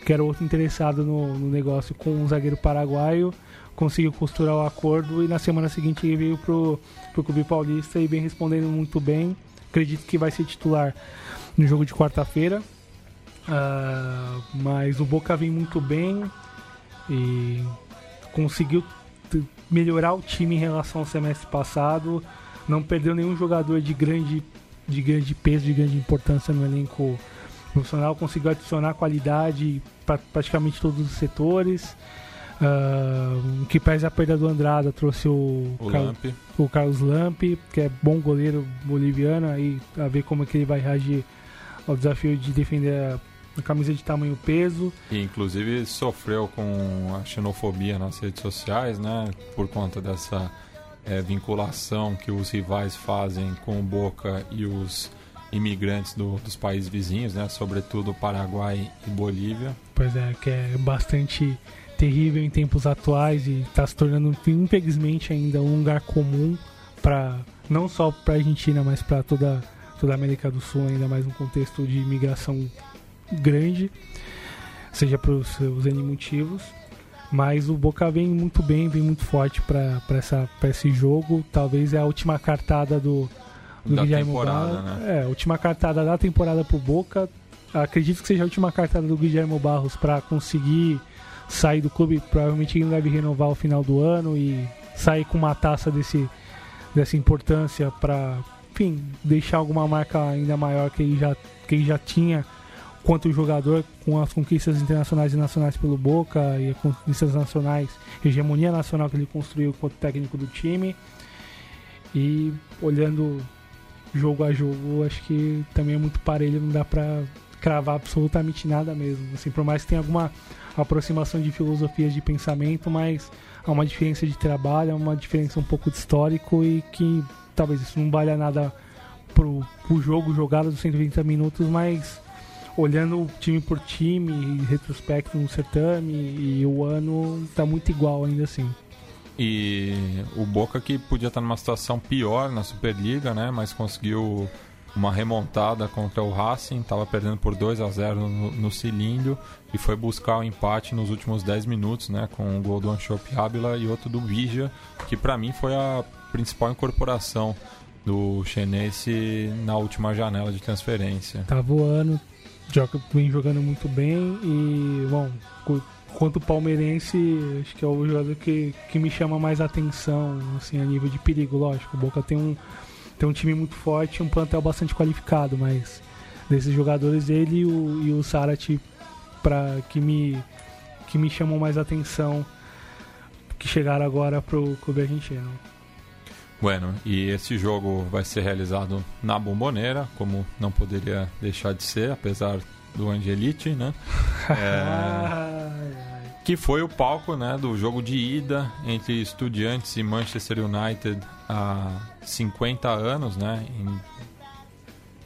Speaker 2: que era outro interessado no, no negócio com um zagueiro paraguaio, conseguiu costurar o acordo e na semana seguinte ele veio pro, pro Clube Paulista e vem respondendo muito bem. Acredito que vai ser titular no jogo de quarta-feira. Uh, mas o Boca vem muito bem e conseguiu melhorar o time em relação ao semestre passado. Não perdeu nenhum jogador de grande, de grande peso, de grande importância no elenco profissional. Conseguiu adicionar qualidade para praticamente todos os setores. Uh, que pese a perda do Andrada, trouxe o,
Speaker 1: o,
Speaker 2: Car o Carlos Lampe, que é bom goleiro boliviano, aí a ver como é que ele vai reagir ao desafio de defender a camisa de tamanho peso.
Speaker 1: E inclusive sofreu com a xenofobia nas redes sociais, né? Por conta dessa é, vinculação que os rivais fazem com o Boca e os imigrantes do, dos países vizinhos, né? Sobretudo Paraguai e Bolívia.
Speaker 2: Pois é, que é bastante terrível em tempos atuais e está se tornando infelizmente ainda um lugar comum para não só para a Argentina, mas para toda toda a América do Sul, ainda mais no contexto de imigração grande, seja por seus N motivos. Mas o Boca vem muito bem, vem muito forte para esse jogo. Talvez é a última cartada do, do
Speaker 1: da
Speaker 2: Guilherme Barros.
Speaker 1: Né?
Speaker 2: É, a última cartada da temporada pro Boca. Acredito que seja a última cartada do Guilherme Barros para conseguir sair do clube. Provavelmente ele deve renovar ao final do ano e sair com uma taça desse, dessa importância para, enfim, deixar alguma marca ainda maior que ele já, que ele já tinha quanto jogador, com as conquistas internacionais e nacionais pelo Boca e as conquistas nacionais, hegemonia nacional que ele construiu quanto técnico do time. E olhando jogo a jogo, acho que também é muito parelho, não dá pra cravar absolutamente nada mesmo. Assim, por mais que tenha alguma aproximação de filosofias de pensamento, mas há uma diferença de trabalho, há uma diferença um pouco de histórico e que talvez isso não valha nada pro, pro jogo jogado dos 120 minutos, mas olhando time por time, retrospecto no certame e o ano tá muito igual ainda assim.
Speaker 1: E o Boca que podia estar numa situação pior na Superliga, né? Mas conseguiu uma remontada contra o Racing, estava perdendo por 2 a 0 no, no cilindro e foi buscar o empate nos últimos 10 minutos, né, com um gol do Anchop Ábila e outro do Vigia, que para mim foi a principal incorporação do Chenense na última janela de transferência.
Speaker 2: Tá voando, vem jogando muito bem e, bom, quanto palmeirense, acho que é o jogador que, que me chama mais atenção, assim, a nível de perigo, lógico. O Boca tem um, tem um time muito forte, um plantel bastante qualificado, mas desses jogadores ele e o, e o Sarat para que me que me chamam mais atenção que chegaram agora pro clube argentino.
Speaker 1: Bueno, e esse jogo vai ser realizado na Bomboneira, como não poderia deixar de ser, apesar do Angelite, né? (laughs) É, que foi o palco né, do jogo de ida entre Estudiantes e Manchester United há 50 anos, né?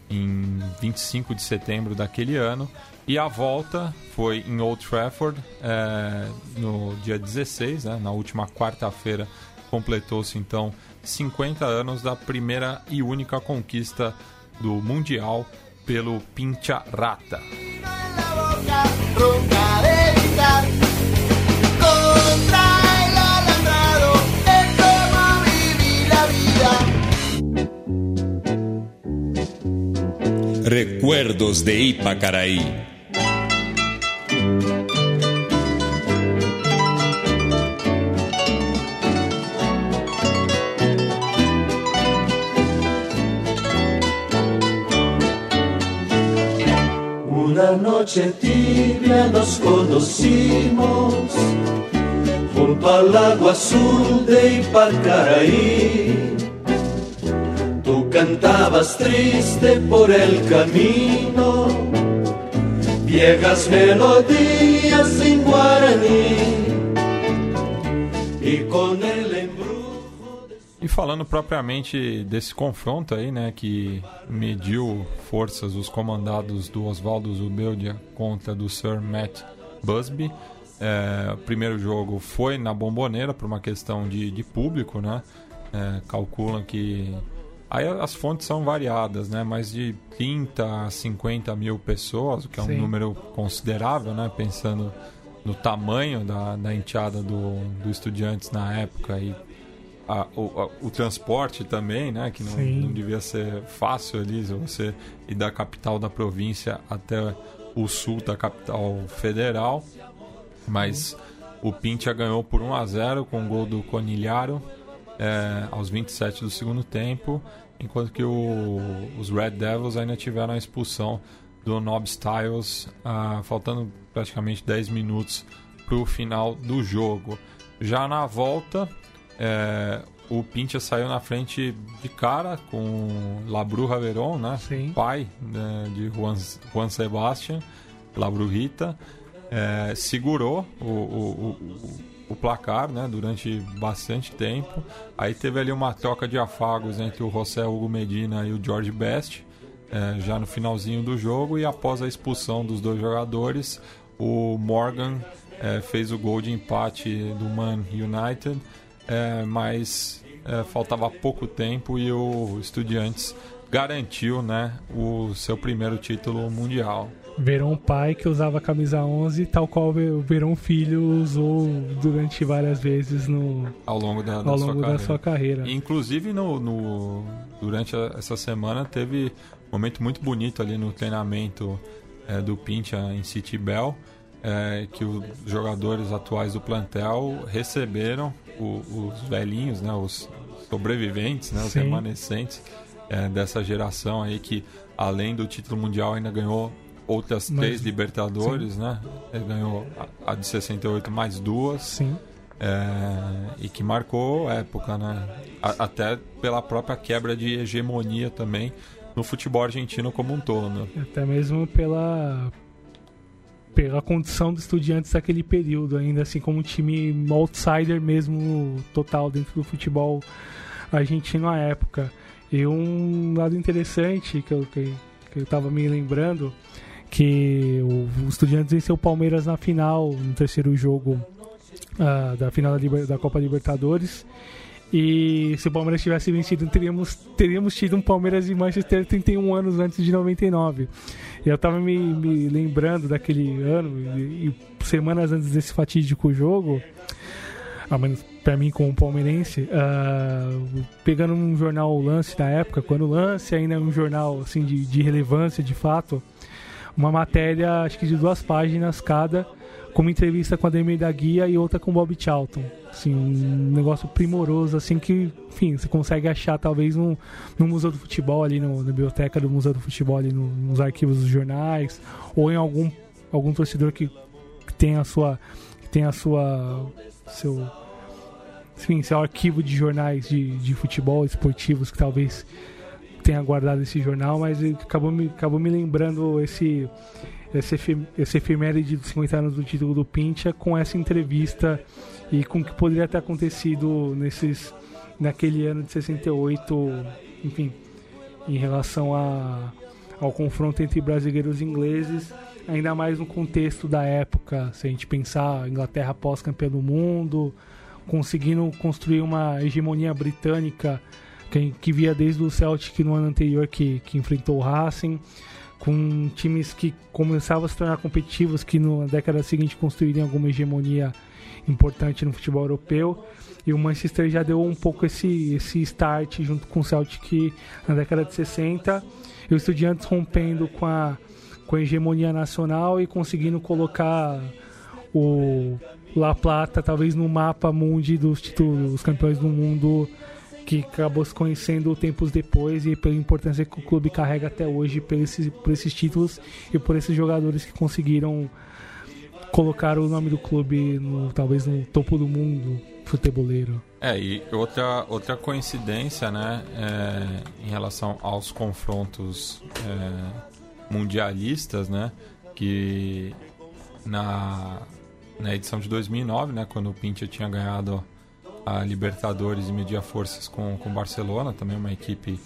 Speaker 1: Em, em 25 de setembro daquele ano. E a volta foi em Old Trafford é, no dia 16, né, na última quarta-feira. Completou-se então 50 anos da primeira e única conquista do Mundial pelo Pincha Rata.
Speaker 10: Recuerdos de Ipacaraí.
Speaker 11: Una noche tibia nos conocimos junto al lago azul de Ipacaraí. Tú cantabas triste por el camino, viejas melodías en guaraní. Embrujo.
Speaker 1: E falando propriamente desse confronto aí, né, que mediu forças os comandados do Oswaldo Zubeldia contra do Sir Matt Busby, é, o primeiro jogo foi na Bomboneira por uma questão de, de público, né? É, calculam que aí as fontes são variadas, né? Mas de 30 a 50 mil pessoas, o que é um Sim. número considerável, né? Pensando no tamanho da, da enteada do, do Estudiantes na época e a, o, a, o, transporte também, né? Que não, não, devia ser fácil ali, você ir da capital da província até o sul da capital federal. Mas o Pintia ganhou por 1 a 0 com o gol do Conilharo é, aos 27 do segundo tempo, enquanto que o, os Red Devils ainda tiveram a expulsão do Nob Styles, ah, faltando praticamente 10 minutos para o final do jogo. Já na volta, é, o Pintia saiu na frente de cara com Labru Raveron, né? pai né, de Juan, Juan Sebastian, Labru Rita é, segurou o, o, o, o, placar né, durante bastante tempo. Aí teve ali uma troca de afagos entre o José Hugo Medina e o George Best, é, já no finalzinho do jogo, e após a expulsão dos dois jogadores, o Morgan é, fez o gol de empate do Man United, é, mas é, faltava pouco tempo e o Estudiantes garantiu né, o seu primeiro título mundial.
Speaker 2: Verão pai que usava a camisa 11, tal qual o Verão filho usou durante várias vezes no
Speaker 1: ao longo da,
Speaker 2: ao longo da, sua, carreira.
Speaker 1: Inclusive no, no, durante essa semana teve um momento muito bonito ali no treinamento é, do Pincha em City Bell, é, que os jogadores atuais do plantel receberam o, os velhinhos, né, os sobreviventes, né, os remanescentes é, dessa geração aí que além do título mundial ainda ganhou outras três Libertadores, né? Ele ganhou a, a de 68 mais duas.
Speaker 2: Sim.
Speaker 1: É, e que marcou a época, né? A- até pela própria quebra de hegemonia também no futebol argentino como um todo.
Speaker 2: Até mesmo pela pela condição dos estudiantes daquele período, ainda assim como um time outsider mesmo total dentro do futebol argentino à época. E um lado interessante que eu, que, que eu tava me lembrando que o, o Estudiantes venceu o Palmeiras na final, no terceiro jogo ah, da final da, da Copa Libertadores. E se o Palmeiras tivesse vencido, teríamos, teríamos tido um Palmeiras e Manchester 31 anos antes de 99. E eu tava me, me lembrando daquele ano, e, e semanas antes desse fatídico jogo, ao menos pra mim como palmeirense, ah, pegando um jornal o Lance da época, quando o Lance ainda é um jornal assim, de, de relevância de fato, uma matéria, acho que de duas páginas cada, com uma entrevista com a Ademir da Guia e outra com o Bob Charlton. Assim, um negócio primoroso, assim, que, enfim, você consegue achar talvez no, no Museu do Futebol, ali no, na biblioteca do Museu do Futebol, ali no- nos arquivos dos jornais, ou em algum, algum torcedor que, que tem a sua. que tem a sua. seu. Enfim, seu arquivo de jornais de, de futebol esportivos que talvez tenha guardado esse jornal, mas acabou me, acabou me lembrando esse, esse, esse efeméride dos 50 anos do título do Pincha com essa entrevista e com o que poderia ter acontecido nesses, naquele ano de 68, enfim, em relação a, ao confronto entre brasileiros e ingleses, ainda mais no contexto da época, se a gente pensar Inglaterra pós-campeã do mundo, conseguindo construir uma hegemonia britânica que, que via desde o Celtic no ano anterior que, que enfrentou o Racing, com times que começavam a se tornar competitivos, que na década seguinte construiriam alguma hegemonia importante no futebol europeu. E o Manchester já deu um pouco esse, esse start junto com o Celtic na década de 60. E os estudiantes rompendo com a, com a hegemonia nacional e conseguindo colocar o La Plata talvez no mapa mundi dos títulos dos campeões do mundo que acabou se conhecendo tempos depois e pela importância que o clube carrega até hoje por esses, por esses títulos e por esses jogadores que conseguiram colocar o nome do clube no, talvez no topo do mundo futeboleiro.
Speaker 1: É, e outra, outra coincidência, né, é, em relação aos confrontos é, mundialistas, né, que na, na edição de 2009, né, quando o Pincha tinha ganhado a Libertadores e media forças com o Barcelona, também uma equipe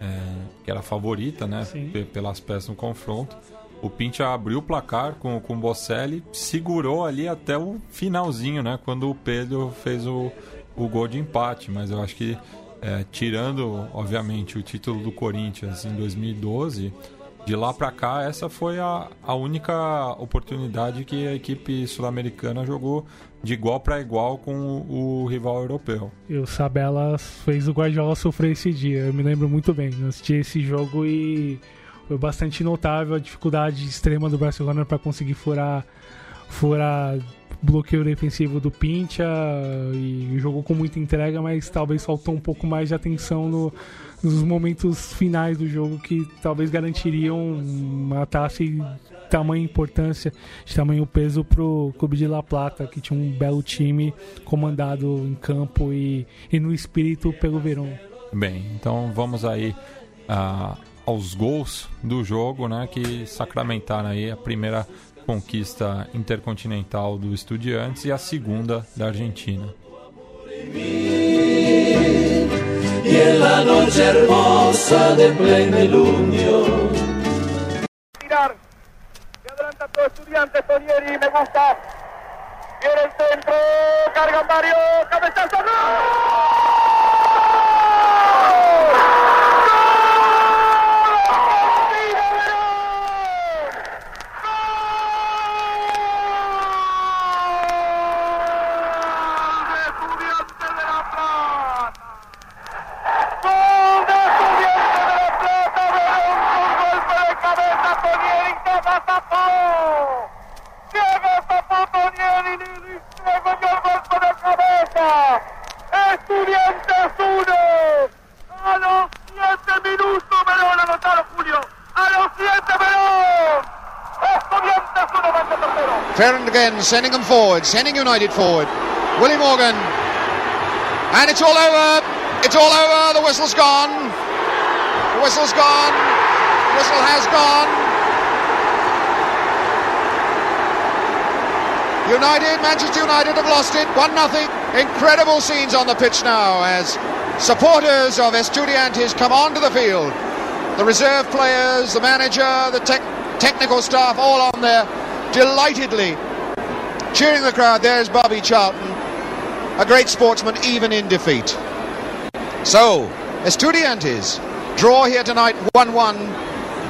Speaker 1: é, que era favorita, né,
Speaker 2: Sim.
Speaker 1: pelas peças no confronto. O Pincha abriu o placar com, com o Bocelli, segurou ali até o finalzinho, né? Quando o Pedro fez o, o gol de empate. Mas eu acho que, é, tirando, obviamente, o título do Corinthians em 2012, de lá pra cá, essa foi a, a única oportunidade que a equipe sul-americana jogou de igual para igual com o, o rival europeu.
Speaker 2: E o Sabela fez o Guardiola sofrer esse dia, eu me lembro muito bem. Eu assisti esse jogo e foi bastante notável a dificuldade extrema do Barcelona para conseguir furar, furar bloqueio defensivo do Pincha e jogou com muita entrega, mas talvez faltou um pouco mais de atenção no- nos momentos finais do jogo que talvez garantiriam uma taça e tamanha importância, de tamanho peso pro Clube de La Plata, que tinha um belo time comandado em campo e, e no espírito pelo Verón.
Speaker 1: Bem, então vamos aí ah, aos gols do jogo, né, que sacramentaram aí a primeira conquista intercontinental do Estudiantes e a segunda da Argentina.
Speaker 10: tirar. Se adelanta todo estudiante, Tonieri, me gusta. Viene el centro, carga Mario, cabezazo, ¡no! ¡Gol!
Speaker 12: Ferrand again, sending them forward, sending United forward. Willie Morgan. And it's all over. It's all over. The whistle's gone. The whistle's gone. The whistle has gone. United, Manchester United have lost it. 1 nothing. Incredible scenes on the pitch now as supporters of Estudiantes come onto the field. The reserve players, the manager, the tech technical staff all on there delightedly cheering the crowd. There's Bobby Charlton, a great sportsman even in defeat. So, Estudiantes draw here tonight 1 1,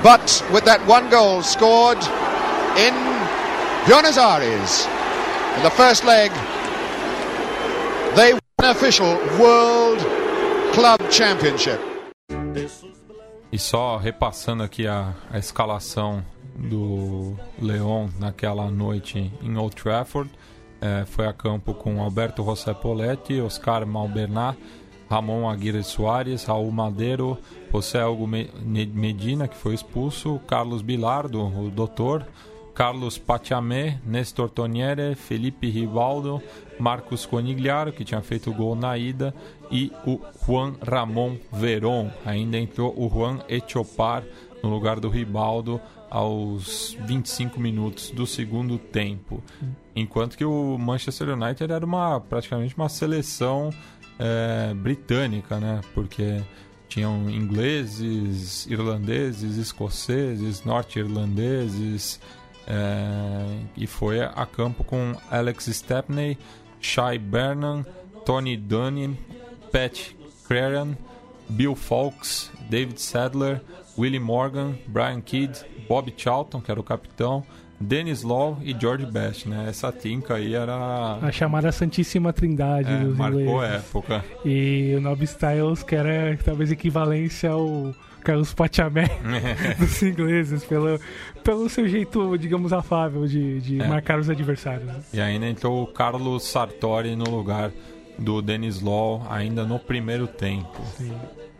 Speaker 12: but with that one goal scored in Buenos Aires in the first leg, they won official World Club Championship.
Speaker 1: E só repassando aqui a, a escalação do Leon naquela noite em Old Trafford, é, foi a campo com Alberto José Poletti, Oscar Malbernat, Ramon Aguirre Soares, Raul Madeiro, José Hugo Medina, que foi expulso, Carlos Bilardo, o doutor, Carlos Pachamé, Nestor Toniere, Felipe Rivaldo, Marcos Conigliaro, que tinha feito o gol na ida, e o Juan Ramon Veron. Ainda entrou o Juan Echopar no lugar do Ribaldo aos 25 minutos do segundo tempo. Enquanto que o Manchester United era uma, praticamente uma seleção é, britânica, né? Porque tinham ingleses, irlandeses, escoceses, norte-irlandeses, é, e foi a campo com Alex Stepney, Shai Bernan, Tony Dunning, Pat Creran, Bill Fawkes, David Sadler, Willie Morgan, Brian Kidd, Bob Charlton, que era o capitão, Dennis Law e George Best, né? Essa tinca aí era.
Speaker 2: A chamada Santíssima Trindade
Speaker 1: é,
Speaker 2: dos
Speaker 1: marcou
Speaker 2: ingleses.
Speaker 1: época.
Speaker 2: E o Nob Styles, que era talvez equivalência ao Carlos Pachamé (laughs) dos ingleses, pelo, pelo seu jeito, digamos, afável de, de
Speaker 1: É.
Speaker 2: marcar os adversários. né?
Speaker 1: E ainda entrou o Carlos Sartori no lugar do Dennis Law, ainda no primeiro tempo.
Speaker 2: Sim.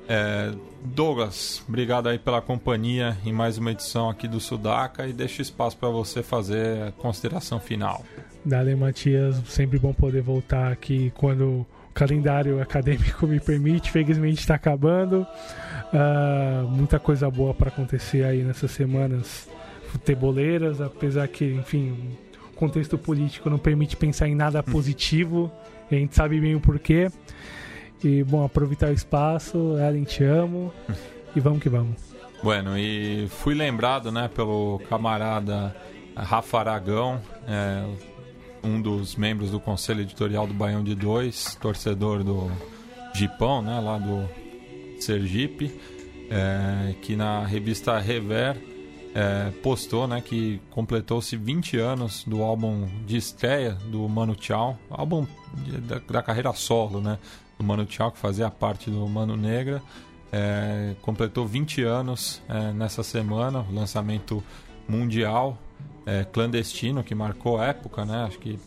Speaker 1: É, Douglas, obrigado aí pela companhia em mais uma edição aqui do Sudaca e deixo espaço para você fazer a consideração final.
Speaker 2: Dale Matias, sempre bom poder voltar aqui quando o calendário acadêmico me permite. Felizmente está acabando. Ah, muita coisa boa para acontecer aí nessas semanas futeboleiras, apesar que, enfim, o contexto político não permite pensar em nada positivo. E a gente sabe bem o porquê. E, bom, aproveitar o espaço. Ellen, te amo. E vamos que vamos.
Speaker 1: Bueno, e fui lembrado né, pelo camarada Rafa Aragão, é, um dos membros do conselho editorial do Baião de Dois, torcedor do Gipão, né, lá do Sergipe, é, que na revista Rever é, postou né, que completou-se 20 anos do álbum de estreia do Mano Chao, álbum de- da, da carreira solo né, do Mano Chao, que fazia parte do Mano Negra. É, completou 20 anos é, nessa semana, lançamento mundial é, clandestino que marcou época, né? Acho que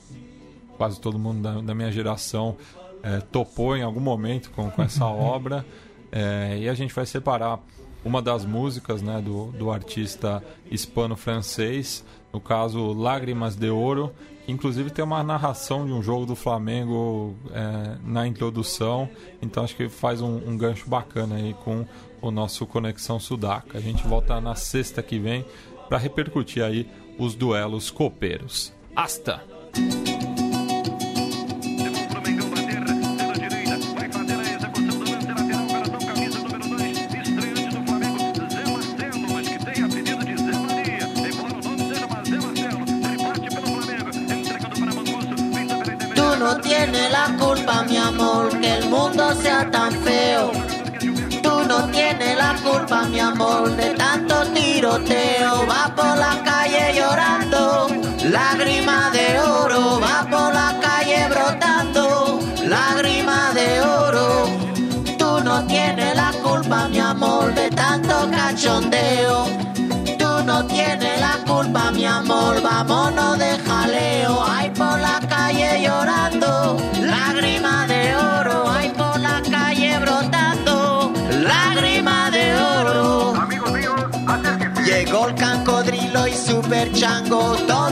Speaker 1: quase todo mundo da, da minha geração é, topou em algum momento com, com essa (laughs) obra. É, e a gente vai separar uma das músicas né, do, do artista hispano-francês, no caso Lágrimas de Ouro, que inclusive tem uma narração de um jogo do Flamengo é, na introdução, então acho que faz um, um gancho bacana aí com o nosso Conexão Sudaca. A gente volta na sexta que vem para repercutir aí os duelos copeiros. Hasta!
Speaker 13: No tienes la culpa, mi amor, que el mundo sea tan feo. Tú no tienes la culpa, mi amor, de tanto tiroteo. Va por la calle llorando, lágrima de oro. Va por la calle brotando, lágrima de oro. Tú no tienes la culpa, mi amor, de tanto cachondeo. Tú no tienes la culpa, mi amor, vámonos de
Speaker 14: changotón.